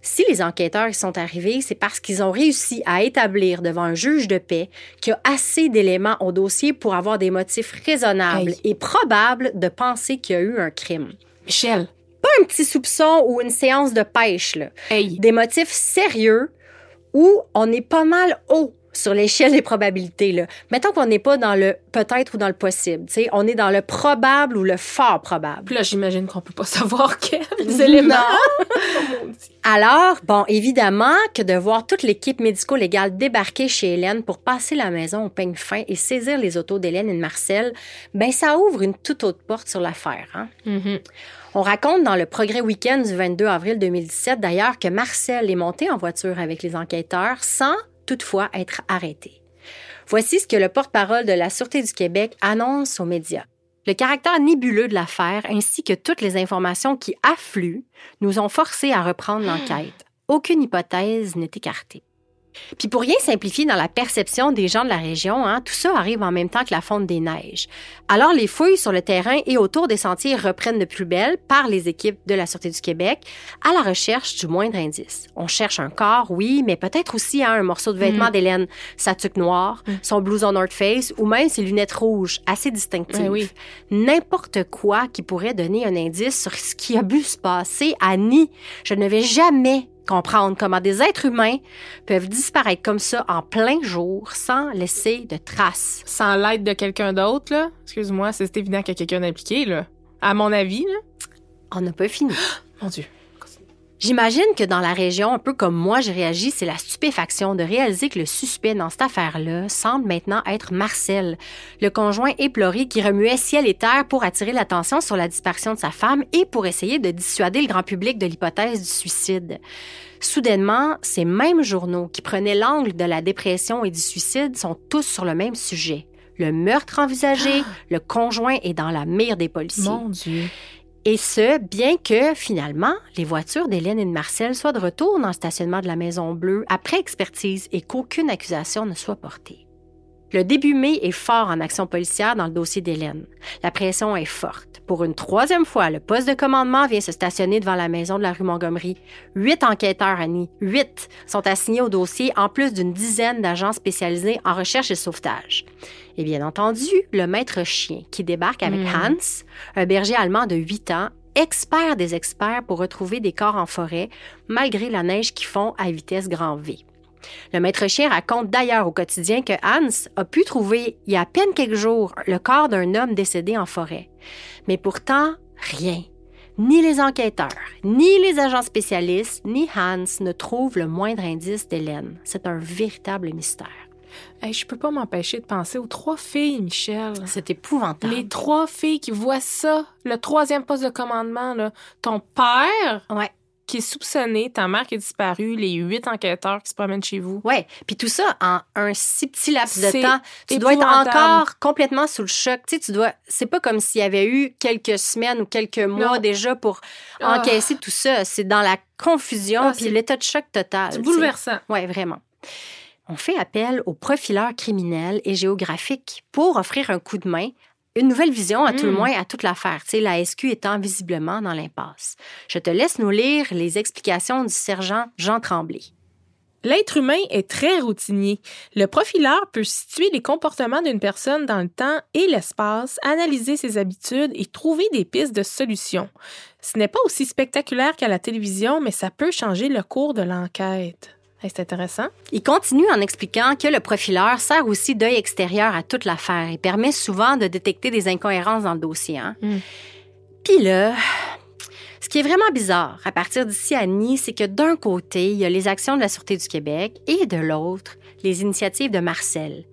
Si les enquêteurs y sont arrivés, c'est parce qu'ils ont réussi à établir devant un juge de paix qu'il y a assez d'éléments au dossier pour avoir des motifs raisonnables Hey. et probables de penser qu'il y a eu un crime. Michel, Pas un petit soupçon ou une séance de pêche, là hey, des motifs sérieux où on est pas mal haut sur l'échelle des probabilités. Là. Mettons qu'on n'est pas dans le peut-être ou dans le possible. tu sais. On est dans le probable ou le fort probable. Puis là, j'imagine qu'on peut pas savoir quels éléments. Alors, bon, évidemment que de voir toute l'équipe médico-légale débarquer chez Hélène pour passer la maison au peigne fin et saisir les autos d'Hélène et de Marcel, ben ça ouvre une toute autre porte sur l'affaire. Hein? Mhm. On raconte dans le Progrès Week-end du 22 avril 2017 d'ailleurs que Marcel est monté en voiture avec les enquêteurs sans toutefois être arrêté. Voici ce que le porte-parole de la Sûreté du Québec annonce aux médias. Le caractère nébuleux de l'affaire ainsi que toutes les informations qui affluent nous ont forcés à reprendre l'enquête. Aucune hypothèse n'est écartée. Puis pour rien simplifier dans la perception des gens de la région, hein, tout ça arrive en même temps que la fonte des neiges. Alors les fouilles sur le terrain et autour des sentiers reprennent de plus belle par les équipes de la Sûreté du Québec à la recherche du moindre indice. On cherche un corps, oui, mais peut-être aussi hein, un morceau de vêtement d'Hélène, sa tuque noire, son blouson North Face ou même ses lunettes rouges, assez distinctives. Oui. N'importe quoi qui pourrait donner un indice sur ce qui a pu se passer à Ni. Je ne vais jamais comprendre comment des êtres humains peuvent disparaître comme ça en plein jour sans laisser de traces. Sans l'aide de quelqu'un d'autre, là? Excuse-moi, c'est évident qu'il y a quelqu'un impliqué, là. À mon avis, là. On n'a pas fini. Mon Dieu. J'imagine que dans la région, un peu comme moi, j'ai réagi, c'est la stupéfaction de réaliser que le suspect dans cette affaire-là semble maintenant être Marcel, le conjoint éploré qui remuait ciel et terre pour attirer l'attention sur la disparition de sa femme et pour essayer de dissuader le grand public de l'hypothèse du suicide. Soudainement, ces mêmes journaux qui prenaient l'angle de la dépression et du suicide sont tous sur le même sujet. Le meurtre envisagé, le conjoint est dans la mire des policiers. Mon Dieu. Et ce, bien que, finalement, les voitures d'Hélène et de Marcel soient de retour dans le stationnement de la Maison Bleue après expertise et qu'aucune accusation ne soit portée. Le début mai est fort en action policière dans le dossier d'Hélène. La pression est forte. Pour une troisième fois, le poste de commandement vient se stationner devant la maison de la rue Montgomery. Huit enquêteurs, Annie, huit, sont assignés au dossier en plus d'une dizaine d'agents spécialisés en recherche et sauvetage. Et bien entendu, le maître chien qui débarque avec Hans, un berger allemand de 8 ans, expert des experts pour retrouver des corps en forêt, malgré la neige qui fond à vitesse grand V. Le maître chien raconte d'ailleurs au quotidien que Hans a pu trouver, il y a à peine quelques jours, le corps d'un homme décédé en forêt. Mais pourtant, rien. Ni les enquêteurs, ni les agents spécialistes, ni Hans ne trouvent le moindre indice d'Hélène. C'est un véritable mystère. Hey, je peux pas m'empêcher de penser aux trois filles, Michel. C'est épouvantable. Les trois filles qui voient ça, le troisième poste de commandement, là. Ton père, Ouais. Qui est soupçonné, ta mère qui est disparue, les huit enquêteurs qui se promènent chez vous. Oui, puis tout ça en un si petit laps de temps. Tu dois être encore complètement sous le choc. Tu sais, tu dois. C'est pas comme s'il y avait eu quelques semaines ou quelques mois déjà pour ah. encaisser tout ça. C'est dans la confusion ah, puis l'état de choc total. C'est bouleversant. Oui, vraiment. On fait appel aux profileurs criminels et géographiques pour offrir un coup de main une nouvelle vision, à tout le hmm. moins, à toute l'affaire. Tu sais, la SQ étant visiblement dans l'impasse. Je te laisse nous lire les explications du sergent Jean Tremblay. L'être humain est très routinier. Le profileur peut situer les comportements d'une personne dans le temps et l'espace, analyser ses habitudes et trouver des pistes de solutions. Ce n'est pas aussi spectaculaire qu'à la télévision, mais ça peut changer le cours de l'enquête. C'est intéressant. Il continue en expliquant que le profileur sert aussi d'œil extérieur à toute l'affaire et permet souvent de détecter des incohérences dans le dossier. Hein. Hmm. Puis là, ce qui est vraiment bizarre à partir d'ici à Nice, c'est que d'un côté, il y a les actions de la Sûreté du Québec et de l'autre, les initiatives de Marcel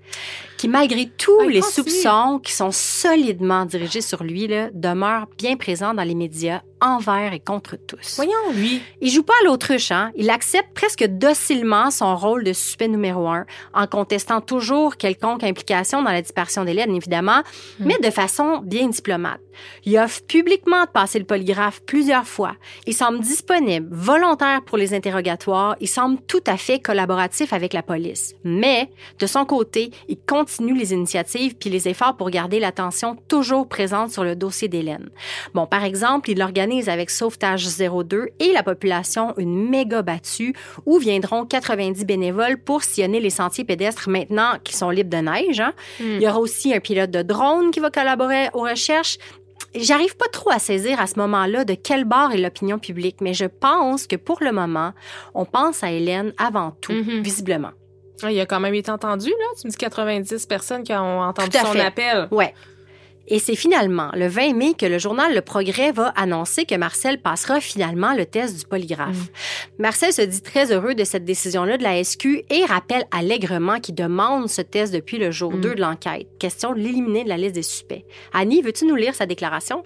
qui, malgré tous les soupçons qui sont solidement dirigés sur lui, là, demeure bien présent dans les médias envers et contre tous. Voyons, lui. Il joue pas à l'autruche, hein? Il accepte presque docilement son rôle de suspect numéro un, en contestant toujours quelconque implication dans la disparition d'Hélène, évidemment, hmm. mais de façon bien diplomate. Il offre publiquement de passer le polygraphe plusieurs fois. Il semble disponible, volontaire pour les interrogatoires. Il semble tout à fait collaboratif avec la police. Mais, de son côté, il continue les initiatives puis les efforts pour garder l'attention toujours présente sur le dossier d'Hélène. Bon, par exemple, il organise avec Sauvetage 02 et la population une méga battue où viendront 90 bénévoles pour sillonner les sentiers pédestres maintenant qui sont libres de neige. Hein. Hmm. Il y aura aussi un pilote de drone qui va collaborer aux recherches J'arrive pas trop à saisir à ce moment-là de quel bord est l'opinion publique, mais je pense que pour le moment, on pense à Hélène avant tout, mm-hmm. visiblement. Ah, il a quand même été entendu, là. Tu me dis 90 personnes qui ont entendu son appel. Ouais. Et c'est finalement le 20 mai que le journal Le Progrès va annoncer que Marcel passera finalement le test du polygraphe. Mm. Marcel se dit très heureux de cette décision-là de la SQ et rappelle allègrement qu'il demande ce test depuis le jour 2 mm. de l'enquête. Question de l'éliminer de la liste des suspects. Annie, veux-tu nous lire sa déclaration?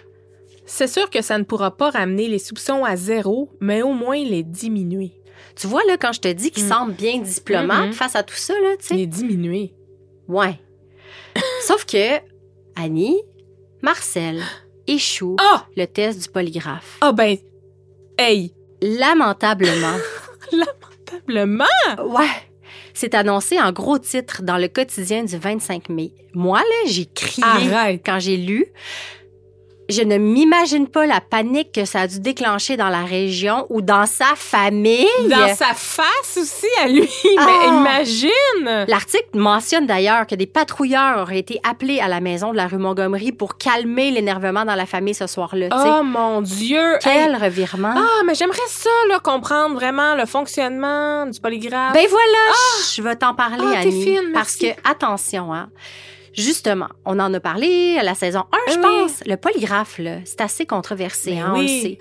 C'est sûr que ça ne pourra pas ramener les soupçons à zéro, mais au moins les diminuer. Tu vois, là, quand je te dis qu'il mm. semble bien diplomate mm-hmm. face à tout ça, là, tu sais. Les diminuer. Ouais. Sauf que Annie, Marcel échoue ah! le test du polygraphe. Ah ben, hey! Lamentablement. Lamentablement? Ouais. C'est annoncé en gros titre dans le quotidien du 25 mai. Moi, là, j'ai crié quand j'ai lu. Je ne m'imagine pas la panique que ça a dû déclencher dans la région ou dans sa famille. Dans sa face aussi à lui. Mais ah! imagine! L'article mentionne d'ailleurs que des patrouilleurs auraient été appelés à la maison de la rue Montgomery pour calmer l'énervement dans la famille ce soir-là. Oh mon Dieu! Quel revirement! Ah, mais j'aimerais ça, là, comprendre vraiment le fonctionnement du polygraphe. Ben voilà, ah! je vais t'en parler, ah, Annie. Fine, parce que, attention, hein. Justement, on en a parlé à la saison 1, je pense. Le polygraphe, c'est assez controversé, ben hein, on le sait.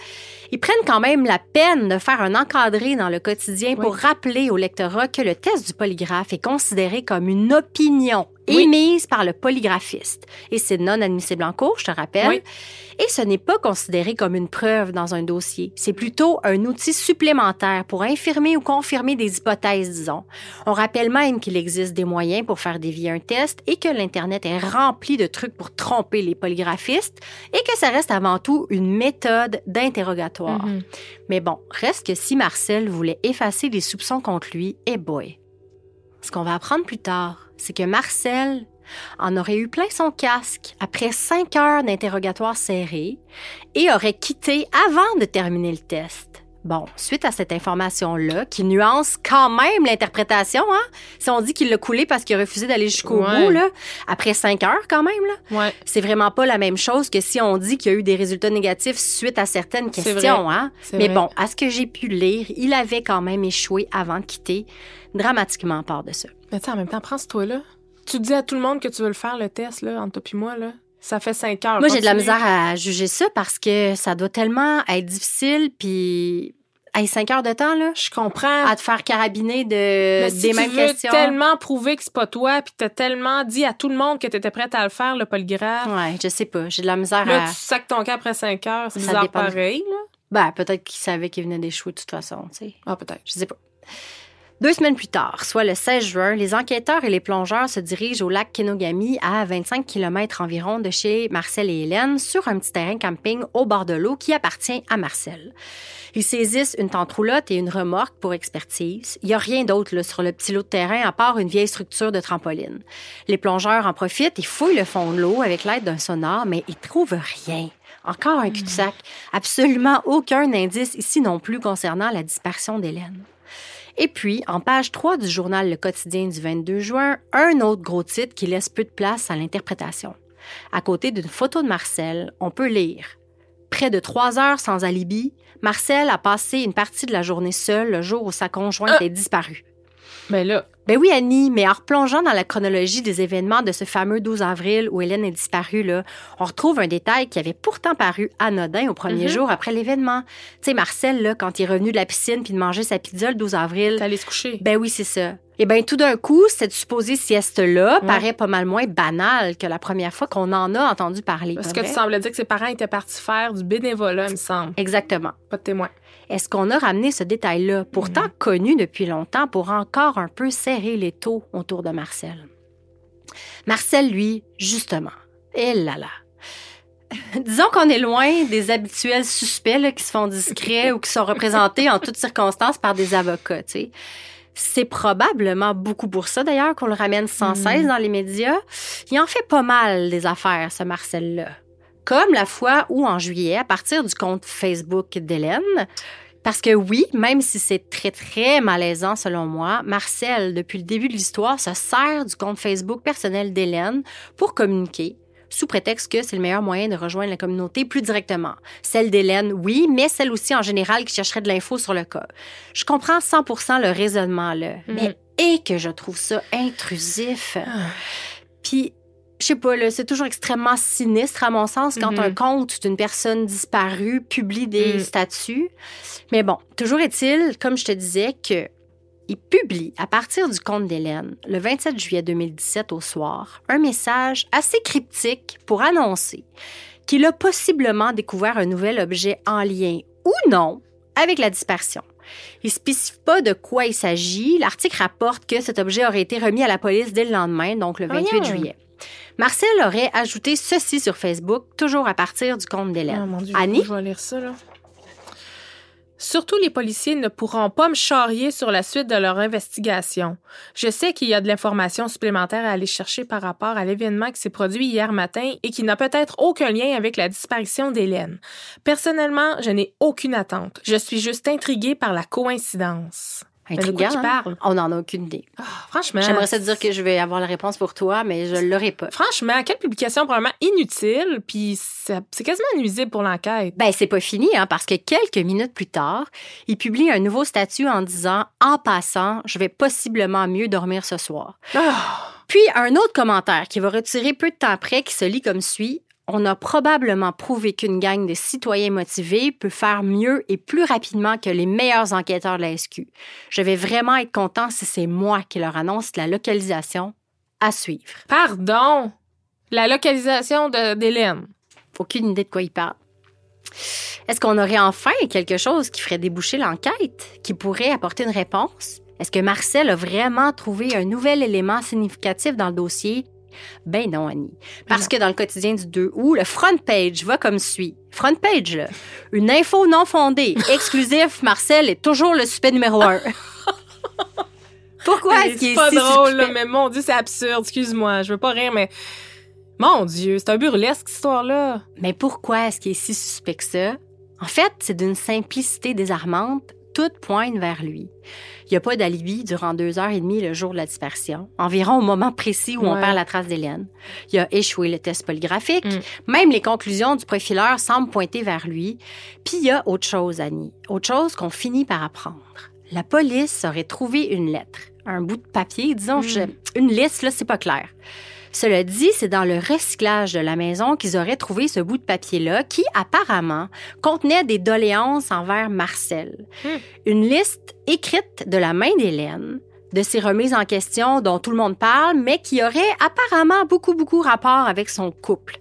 Ils prennent quand même la peine de faire un encadré dans le quotidien pour rappeler au lectorat que le test du polygraphe est considéré comme une opinion émise par le polygraphiste. Et c'est non admissible en cours, je te rappelle. Et ce n'est pas considéré comme une preuve dans un dossier. C'est plutôt un outil supplémentaire pour infirmer ou confirmer des hypothèses, disons. On rappelle même qu'il existe des moyens pour faire dévier un test et que l'Internet est rempli de trucs pour tromper les polygraphistes et que ça reste avant tout une méthode d'interrogatoire. Mm-hmm. Mais bon, reste que si Marcel voulait effacer les soupçons contre lui, eh boy. Ce qu'on va apprendre plus tard, c'est que Marcel en aurait eu plein son casque après cinq heures d'interrogatoire serré et aurait quitté avant de terminer le test. Bon, suite à cette information-là, qui nuance quand même l'interprétation, hein? Si on dit qu'il l'a coulé parce qu'il a refusé d'aller jusqu'au bout, là, après cinq heures quand même, là, ouais. c'est vraiment pas la même chose que si on dit qu'il y a eu des résultats négatifs suite à certaines questions, hein? Mais bon, à ce que j'ai pu lire, il avait quand même échoué avant de quitter, dramatiquement part de ça. Mais tu en même temps, prends-toi là. Tu dis à tout le monde que tu veux le faire, le test, là, entre toi et moi, là. Ça fait cinq heures. Moi, j'ai de la misère à juger ça parce que ça doit tellement être difficile, puis Hey, cinq heures de temps, là. Je comprends. À te faire carabiner de, si des mêmes questions. tellement prouver que c'est pas toi, puis t'as tellement dit à tout le monde que t'étais prête à le faire, le polygraphe. Ouais, je sais pas. J'ai de la misère là, à. tu sacs ton cas après cinq heures. C'est bizarre pareil, là. Ben, peut-être qu'il savait qu'il venait d'échouer de toute façon, tu sais. Ah, peut-être. Je sais pas. Deux semaines plus tard, soit le 16 juin, les enquêteurs et les plongeurs se dirigent au lac Kenogami à 25 km environ de chez Marcel et Hélène sur un petit terrain camping au bord de l'eau qui appartient à Marcel. Ils saisissent une tente roulotte et une remorque pour expertise. Il n'y a rien d'autre sur le petit lot de terrain à part une vieille structure de trampoline. Les plongeurs en profitent et fouillent le fond de l'eau avec l'aide d'un sonar, mais ils trouvent rien. Encore un cul-de-sac. Absolument aucun indice ici non plus concernant la disparition d'Hélène. Et puis, en page 3 du journal Le Quotidien du 22 juin, un autre gros titre qui laisse peu de place à l'interprétation. À côté d'une photo de Marcel, on peut lire Près de trois heures sans alibi, Marcel a passé une partie de la journée seul le jour où sa conjointe Ah! est disparue. Ben là, Ben oui, Annie, mais en replongeant dans la chronologie des événements de ce fameux 12 avril où Hélène est disparue, là, on retrouve un détail qui avait pourtant paru anodin au premier Mhm. jour après l'événement. Tu sais, Marcel, là, quand il est revenu de la piscine puis de manger sa pizza le 12 avril, t'es allé se coucher. ben oui, c'est ça. Et ben tout d'un coup, cette supposée sieste-là Ouais. paraît pas mal moins banale que la première fois qu'on en a entendu parler. Parce que tu semblais dire que ses parents étaient partis faire du bénévolat, il me semble. Exactement. Pas de témoin. Est-ce qu'on a ramené ce détail-là, pourtant connu depuis longtemps, pour encore un peu serrer les taux autour de Marcel? Marcel, lui, justement, eh là là. Disons qu'on est loin des habituels suspects là, qui se font discrets ou qui sont représentés en toutes circonstances par des avocats. tu sais. C'est probablement beaucoup pour ça, d'ailleurs, qu'on le ramène sans cesse dans les médias. Il en fait pas mal des affaires, ce Marcel-là. Comme la fois où, en juillet, à partir du compte Facebook d'Hélène, parce que oui, même si c'est très, très malaisant selon moi, Marcel, depuis le début de l'histoire, se sert du compte Facebook personnel d'Hélène pour communiquer, sous prétexte que c'est le meilleur moyen de rejoindre la communauté plus directement. Celle d'Hélène, oui, mais celle aussi en général qui chercherait de l'info sur le cas. Je comprends 100% le raisonnement là, mais et que je trouve ça intrusif. Puis je sais pas, c'est toujours extrêmement sinistre, à mon sens, quand Mhm. un compte d'une personne disparue publie des Mm. statuts. Mais bon, toujours est-il, comme je te disais, que il publie, à partir du compte d'Hélène, le 27 juillet 2017 au soir, un message assez cryptique pour annoncer qu'il a possiblement découvert un nouvel objet en lien ou non avec la dispersion. Il ne spécifie pas de quoi il s'agit. L'article rapporte que cet objet aurait été remis à la police dès le lendemain, donc le 28 Voyons. juillet. Marcel aurait ajouté ceci sur Facebook, toujours à partir du compte d'Hélène. Oh Dieu, Annie? je vais lire ça, là. Surtout, les policiers ne pourront pas me charrier sur la suite de leur investigation. Je sais qu'il y a de l'information supplémentaire à aller chercher par rapport à l'événement qui s'est produit hier matin et qui n'a peut-être aucun lien avec la disparition d'Hélène. Personnellement, je n'ai aucune attente. Je suis juste intriguée par la coïncidence. Mais de quoi Intriguant, tu hein? parles? On n'en a aucune idée. Ah, franchement. J'aimerais ça te dire que je vais avoir la réponse pour toi, mais je l'aurai pas. Franchement, quelle publication probablement inutile, puis c'est quasiment nuisible pour l'enquête. Ben, c'est pas fini, hein, parce que quelques minutes plus tard, il publie un nouveau statut en disant En passant, je vais possiblement mieux dormir ce soir. Ah! Puis un autre commentaire qui va retirer peu de temps après, qui se lit comme suit On a probablement prouvé qu'une gang de citoyens motivés peut faire mieux et plus rapidement que les meilleurs enquêteurs de la SQ. Je vais vraiment être content si c'est moi qui leur annonce la localisation à suivre. Pardon! La localisation d'Hélène. Aucune idée de quoi il parle. Est-ce qu'on aurait enfin quelque chose qui ferait déboucher l'enquête, qui pourrait apporter une réponse? Est-ce que Marcel a vraiment trouvé un nouvel élément significatif dans le dossier? Ben non, Annie. Parce non. que dans le quotidien du 2 août, le front page va comme suit. Front page, là. Une info non fondée. Exclusif, Marcel est toujours le suspect numéro un. Pourquoi est-ce qu'il est pas si drôle, là, mais mon Dieu, c'est absurde. Excuse-moi, je veux pas rire, mais. Mon Dieu, c'est un burlesque, cette histoire-là. Mais pourquoi est-ce qu'il est si suspect que ça? En fait, c'est d'une simplicité désarmante. Tout pointe vers lui. Il n'y a pas d'alibi durant deux heures et demie le jour de la dispersion, environ au moment précis où on perd la trace d'Hélène. Il a échoué le test polygraphique. Mm. Même les conclusions du profileur semblent pointer vers lui. Puis il y a autre chose, Annie. Autre chose qu'on finit par apprendre. La police aurait trouvé une lettre, un bout de papier, disons, Mm. je- une liste, là, c'est pas clair. Cela dit, c'est dans le recyclage de la maison qu'ils auraient trouvé ce bout de papier-là qui, apparemment, contenait des doléances envers Marcel. Hmm. Une liste écrite de la main d'Hélène, de ces remises en question dont tout le monde parle, mais qui auraient apparemment beaucoup, beaucoup rapport avec son couple.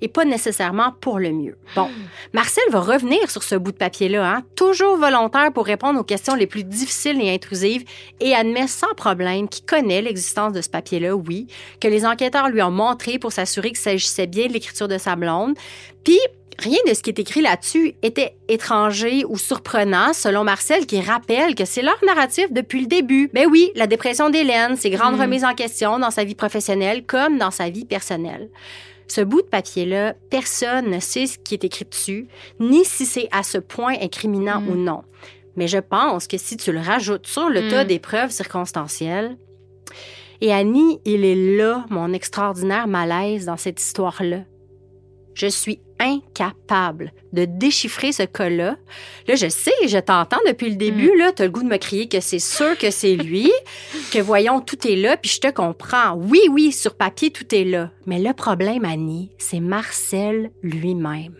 Et pas nécessairement pour le mieux. Bon, Marcel va revenir sur ce bout de papier-là, hein, toujours volontaire pour répondre aux questions les plus difficiles et intrusives, et admet sans problème qu'il connaît l'existence de ce papier-là, oui, que les enquêteurs lui ont montré pour s'assurer qu'il s'agissait bien de l'écriture de sa blonde. Puis, Rien de ce qui est écrit là-dessus était étranger ou surprenant, selon Marcel, qui rappelle que c'est leur narratif depuis le début. Ben oui, la dépression d'Hélène, ses grandes mm. remises en question dans sa vie professionnelle comme dans sa vie personnelle. Ce bout de papier-là, personne ne sait ce qui est écrit dessus, ni si c'est à ce point incriminant mm. ou non. Mais je pense que si tu le rajoutes sur le tas mm. des preuves circonstancielles, et Annie, il est là, mon extraordinaire malaise dans cette histoire-là. Je suis incapable de déchiffrer ce cas-là. Là, je sais, je t'entends depuis le début, mm. là, t'as le goût de me crier que c'est sûr que c'est lui, que voyons, tout est là, puis je te comprends. Oui, oui, sur papier, tout est là. Mais le problème, Annie, c'est Marcel lui-même.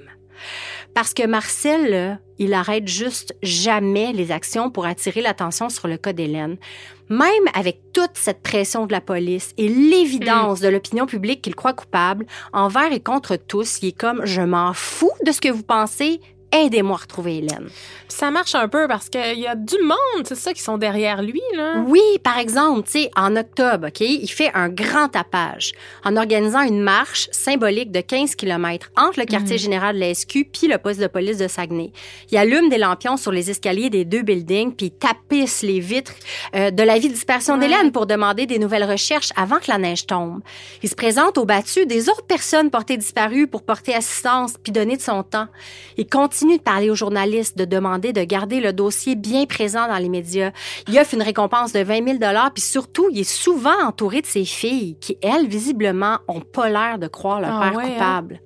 Parce que Marcel, il arrête juste jamais les actions pour attirer l'attention sur le cas d'Hélène. Même avec toute cette pression de la police et l'évidence de l'opinion publique qu'il croit coupable, envers et contre tous, il est comme je m'en fous de ce que vous pensez, aidez-moi à retrouver Hélène. Ça marche un peu parce qu'il y a du monde, c'est ça, qui sont derrière lui, là. Oui, par exemple, tu sais, en octobre, OK, il fait un grand tapage en organisant une marche symbolique de 15 km entre le quartier mhm. général de la SQ puis le poste de police de Saguenay. Il allume des lampions sur les escaliers des deux buildings puis tapisse les vitres euh, de la vie de dispersion d'Hélène pour demander des nouvelles recherches avant que la neige tombe. Il se présente au battu des autres personnes portées disparues pour porter assistance puis donner de son temps. Il continue de parler aux journalistes, de demander de garder le dossier bien présent dans les médias. Il offre une récompense de 20 000 puis surtout, il est souvent entouré de ses filles qui, elles, visiblement, ont pas l'air de croire leur ah père hein? coupable.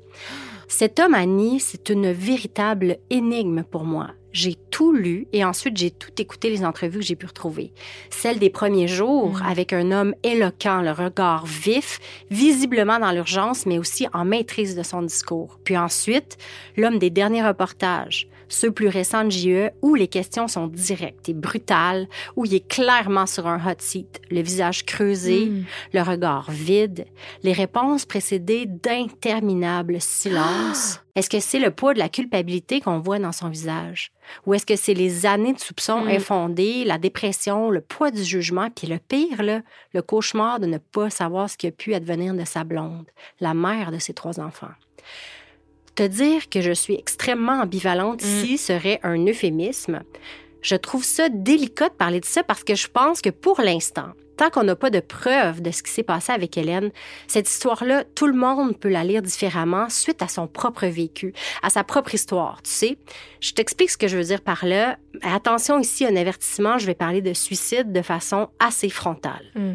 Cet homme, Annie, c'est une véritable énigme pour moi. J'ai tout lu et ensuite j'ai tout écouté les entrevues que j'ai pu retrouver. Celle des premiers jours mm. avec un homme éloquent, le regard vif, visiblement dans l'urgence, mais aussi en maîtrise de son discours. Puis ensuite, l'homme des derniers reportages, ceux plus récents de JE, où les questions sont directes et brutales, où il est clairement sur un hot seat, le visage creusé, hmm. le regard vide, les réponses précédées d'interminables silences. Est-ce que c'est le poids de la culpabilité qu'on voit dans son visage? Ou est-ce que c'est les années de soupçons hmm. infondés, la dépression, le poids du jugement, puis le pire, là, le cauchemar de ne pas savoir ce qui a pu advenir de sa blonde, la mère de ses trois enfants? Te dire que je suis extrêmement ambivalente mm. ici serait un euphémisme. Je trouve ça délicat de parler de ça parce que je pense que pour l'instant, tant qu'on n'a pas de preuves de ce qui s'est passé avec Hélène, cette histoire-là, tout le monde peut la lire différemment suite à son propre vécu, à sa propre histoire, tu sais. Je t'explique ce que je veux dire par là. Attention ici, un avertissement, je vais parler de suicide de façon assez frontale. Mm.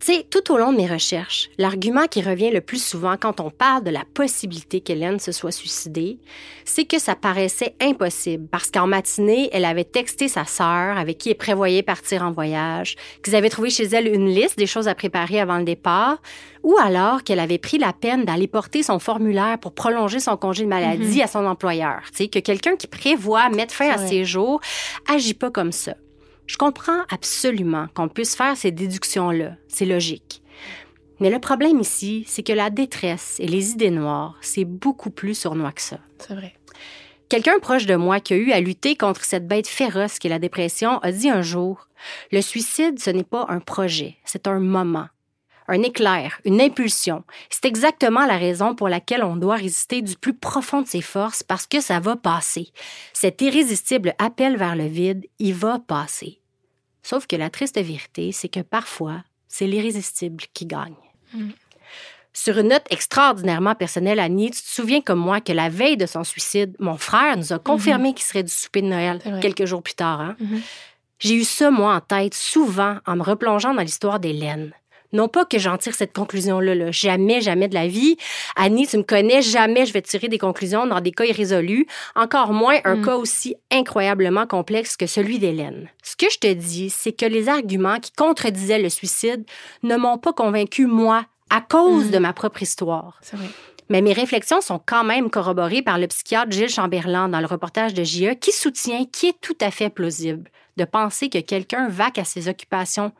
Tu sais, tout au long de mes recherches, l'argument qui revient le plus souvent quand on parle de la possibilité qu'Hélène se soit suicidée, c'est que ça paraissait impossible parce qu'en matinée, elle avait texté sa sœur avec qui elle prévoyait partir en voyage, qu'ils avaient trouvé chez elle une liste des choses à préparer avant le départ, ou alors qu'elle avait pris la peine d'aller porter son formulaire pour prolonger son congé de maladie mm-hmm. à son employeur. Tu sais, que quelqu'un qui prévoit mettre fin à ses jours agit pas comme ça. Je comprends absolument qu'on puisse faire ces déductions-là. C'est logique. Mais le problème ici, c'est que la détresse et les idées noires, c'est beaucoup plus sournois que ça. C'est vrai. Quelqu'un proche de moi qui a eu à lutter contre cette bête féroce qu'est la dépression a dit un jour Le suicide, ce n'est pas un projet, c'est un moment, un éclair, une impulsion. C'est exactement la raison pour laquelle on doit résister du plus profond de ses forces parce que ça va passer. Cet irrésistible appel vers le vide, il va passer. Sauf que la triste vérité, c'est que parfois, c'est l'irrésistible qui gagne. Mm. Sur une note extraordinairement personnelle, Annie, tu te souviens comme moi que la veille de son suicide, mon frère nous a confirmé mm-hmm. qu'il serait du souper de Noël quelques jours plus tard. Hein? Mm-hmm. J'ai eu ça, moi, en tête souvent en me replongeant dans l'histoire d'Hélène. Non pas que j'en tire cette conclusion-là, jamais, jamais de la vie. Annie, tu me connais, jamais je vais tirer des conclusions dans des cas irrésolus, encore moins un mm. cas aussi incroyablement complexe que celui d'Hélène. Ce que je te dis, c'est que les arguments qui contredisaient le suicide ne m'ont pas convaincu, moi, à cause mm. de ma propre histoire. C'est vrai. Mais mes réflexions sont quand même corroborées par le psychiatre Gilles Chamberlain dans le reportage de JE qui soutient qu'il est tout à fait plausible de penser que quelqu'un vaque à ses occupations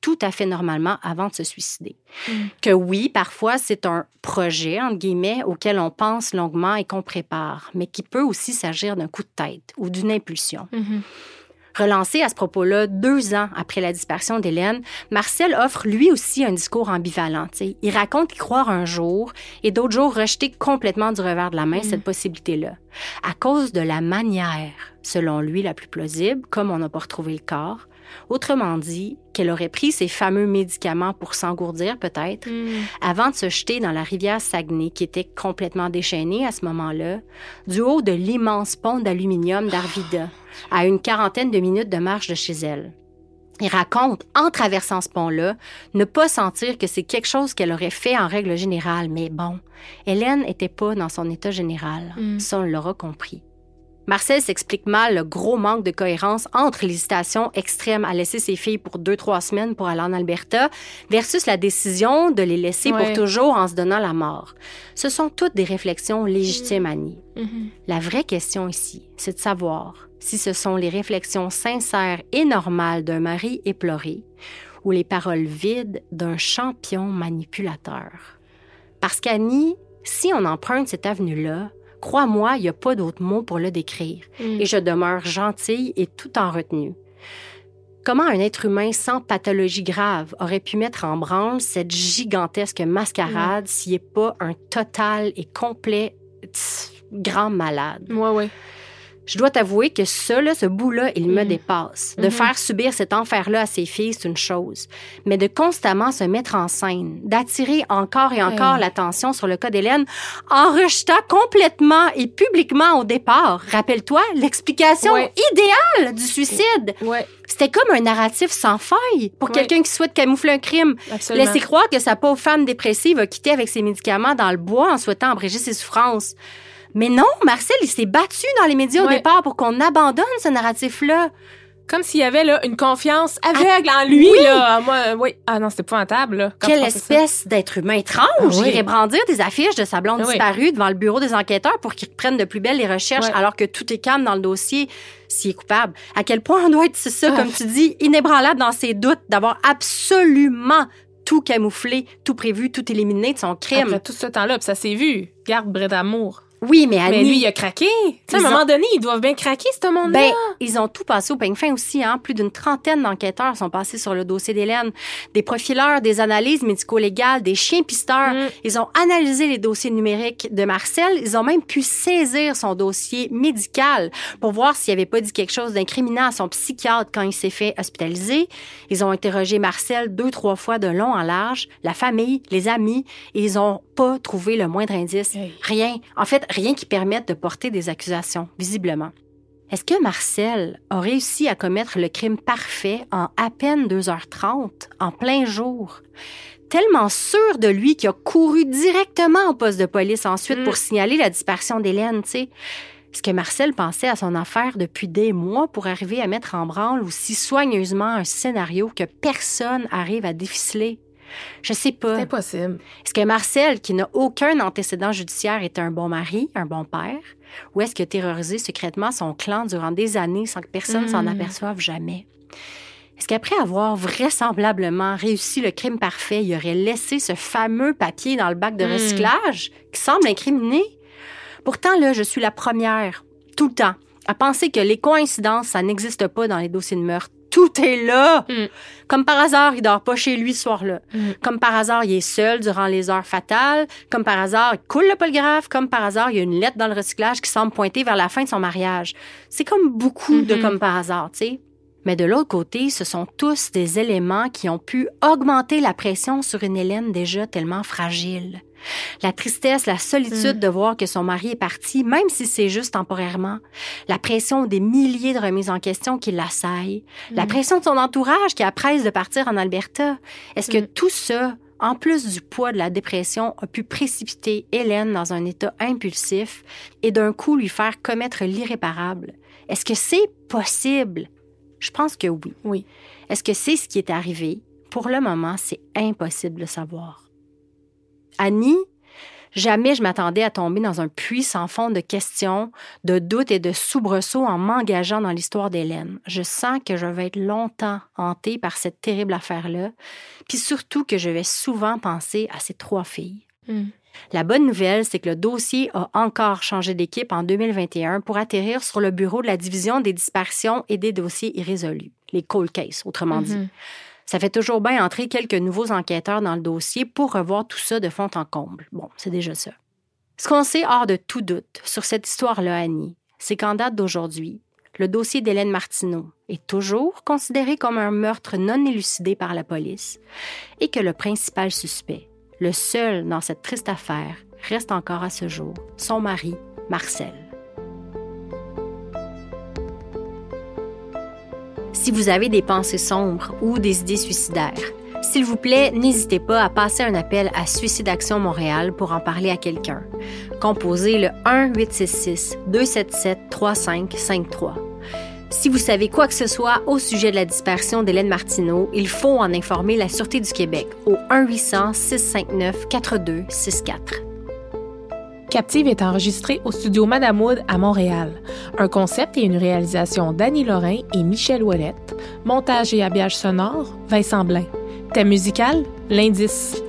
tout à fait normalement avant de se suicider. Mm. Que oui, parfois, c'est un projet, entre guillemets, auquel on pense longuement et qu'on prépare, mais qui peut aussi s'agir d'un coup de tête ou d'une impulsion. Mm-hmm. Relancé à ce propos-là deux ans après la disparition d'Hélène, Marcel offre lui aussi un discours ambivalent. Il raconte y croire un jour et d'autres jours rejeter complètement du revers de la main mm. cette possibilité-là. À cause de la manière, selon lui, la plus plausible, comme on n'a pas retrouvé le corps, Autrement dit, qu'elle aurait pris ces fameux médicaments pour s'engourdir peut-être, hmm. avant de se jeter dans la rivière Saguenay, qui était complètement déchaînée à ce moment-là, du haut de l'immense pont d'aluminium d'Arvida, à une quarantaine de minutes de marche de chez elle. Il raconte, en traversant ce pont-là, ne pas sentir que c'est quelque chose qu'elle aurait fait en règle générale, mais bon, Hélène n'était pas dans son état général. Hmm. Ça, on l'aura compris. Marcel s'explique mal le gros manque de cohérence entre l'hésitation extrême à laisser ses filles pour deux, trois semaines pour aller en Alberta versus la décision de les laisser pour toujours en se donnant la mort. Ce sont toutes des réflexions légitimes, mm-hmm. Annie. Mm-hmm. La vraie question ici, c'est de savoir si ce sont les réflexions sincères et normales d'un mari éploré ou les paroles vides d'un champion manipulateur. Parce qu'Annie, si on emprunte cette avenue-là, Crois-moi, il n'y a pas d'autre mot pour le décrire. Mm. Et je demeure gentille et tout en retenue. Comment un être humain sans pathologie grave aurait pu mettre en branle cette gigantesque mascarade mm. s'il n'est pas un total et complet grand malade? Oui, oui je dois t'avouer que ça, ce bout-là, il me mm. dépasse. De mm-hmm. faire subir cet enfer-là à ses filles, c'est une chose. Mais de constamment se mettre en scène, d'attirer encore et encore l'attention sur le cas d'Hélène, en rejetant complètement et publiquement au départ, rappelle-toi, l'explication idéale du suicide. Ouais. C'était comme un narratif sans faille pour quelqu'un qui souhaite camoufler un crime. Laisser croire que sa pauvre femme dépressive va quitter avec ses médicaments dans le bois en souhaitant abréger ses souffrances. Mais non, Marcel, il s'est battu dans les médias au départ pour qu'on abandonne ce narratif-là. Comme s'il y avait là, une confiance aveugle en lui. Là. Moi, oui. Ah non, c'était épouvantable. Là, Quelle espèce d'être humain étrange. Ah, Irait brandir des affiches de sa blonde ah disparue devant le bureau des enquêteurs pour qu'ils prennent de plus belle les recherches alors que tout est calme dans le dossier s'il est coupable. À quel point on doit être, ça, comme tu dis, inébranlable dans ses doutes, d'avoir absolument tout camouflé, tout prévu, tout éliminé de son crime. Après tout ce temps-là, ça s'est vu. Garde Bré d'amour. Oui, mais Annie... Mais lui, il a craqué. à un moment donné, ils doivent bien craquer, ce monde-là. Ben, ils ont tout passé au peigne fin aussi. Hein. Plus d'une trentaine d'enquêteurs sont passés sur le dossier d'Hélène. Des profileurs, des analyses médico-légales, des chiens pisteurs. Mm. Ils ont analysé les dossiers numériques de Marcel. Ils ont même pu saisir son dossier médical pour voir s'il avait pas dit quelque chose d'incriminant à son psychiatre quand il s'est fait hospitaliser. Ils ont interrogé Marcel deux, trois fois de long en large, la famille, les amis, et ils ont pas trouvé le moindre indice. Rien. En fait, rien qui permette de porter des accusations, visiblement. Est-ce que Marcel a réussi à commettre le crime parfait en à peine 2h30, en plein jour? Tellement sûr de lui qu'il a couru directement au poste de police ensuite pour mm. signaler la disparition d'Hélène, tu sais. Est-ce que Marcel pensait à son affaire depuis des mois pour arriver à mettre en branle aussi soigneusement un scénario que personne arrive à déficeler? Je sais pas. C'est impossible. Est-ce que Marcel, qui n'a aucun antécédent judiciaire, est un bon mari, un bon père? Ou est-ce qu'il a terrorisé secrètement son clan durant des années sans que personne s'en hmm. aperçoive jamais? Est-ce qu'après avoir vraisemblablement réussi le crime parfait, il aurait laissé ce fameux papier dans le bac de hmm. recyclage qui semble incriminé? Pourtant, là, je suis la première, tout le temps, à penser que les coïncidences, ça n'existe pas dans les dossiers de meurtre tout est là. Mm. Comme par hasard, il dort pas chez lui ce soir-là. Mm. Comme par hasard, il est seul durant les heures fatales. Comme par hasard, il coule le polygraphe. Comme par hasard, il y a une lettre dans le recyclage qui semble pointer vers la fin de son mariage. C'est comme beaucoup de mm-hmm. comme par hasard, tu sais. Mais de l'autre côté, ce sont tous des éléments qui ont pu augmenter la pression sur une Hélène déjà tellement fragile. La tristesse, la solitude mm. de voir que son mari est parti, même si c'est juste temporairement. La pression des milliers de remises en question qui l'assaillent. La mm. pression de son entourage qui appresse de partir en Alberta. Est-ce que mm. tout ça, en plus du poids de la dépression, a pu précipiter Hélène dans un état impulsif et d'un coup lui faire commettre l'irréparable? Est-ce que c'est possible? Je pense que oui. Oui. Est-ce que c'est ce qui est arrivé? Pour le moment, c'est impossible de savoir. Annie, Jamais je m'attendais à tomber dans un puits sans fond de questions, de doutes et de soubresauts en m'engageant dans l'histoire d'Hélène. Je sens que je vais être longtemps hantée par cette terrible affaire-là, puis surtout que je vais souvent penser à ces trois filles. Hmm. La bonne nouvelle, c'est que le dossier a encore changé d'équipe en 2021 pour atterrir sur le bureau de la division des disparitions et des dossiers irrésolus, les cold cases, autrement dit. Ça fait toujours bien entrer quelques nouveaux enquêteurs dans le dossier pour revoir tout ça de fond en comble. Bon, c'est déjà ça. Ce qu'on sait hors de tout doute sur cette histoire-là, Annie, c'est qu'en date d'aujourd'hui, le dossier d'Hélène Martineau est toujours considéré comme un meurtre non élucidé par la police et que le principal suspect, le seul dans cette triste affaire reste encore à ce jour son mari, Marcel. Si vous avez des pensées sombres ou des idées suicidaires, s'il vous plaît, n'hésitez pas à passer un appel à Suicide Action Montréal pour en parler à quelqu'un. Composez le 1-866-277-3553. Si vous savez quoi que ce soit au sujet de la disparition d'Hélène Martineau, il faut en informer la Sûreté du Québec au 1-800-659-4264. Captive est enregistré au studio Madame Wood à Montréal. Un concept et une réalisation d'Annie Lorrain et Michel Ouellette. Montage et habillage sonore, Vincent Blain. Thème musical, L'indice.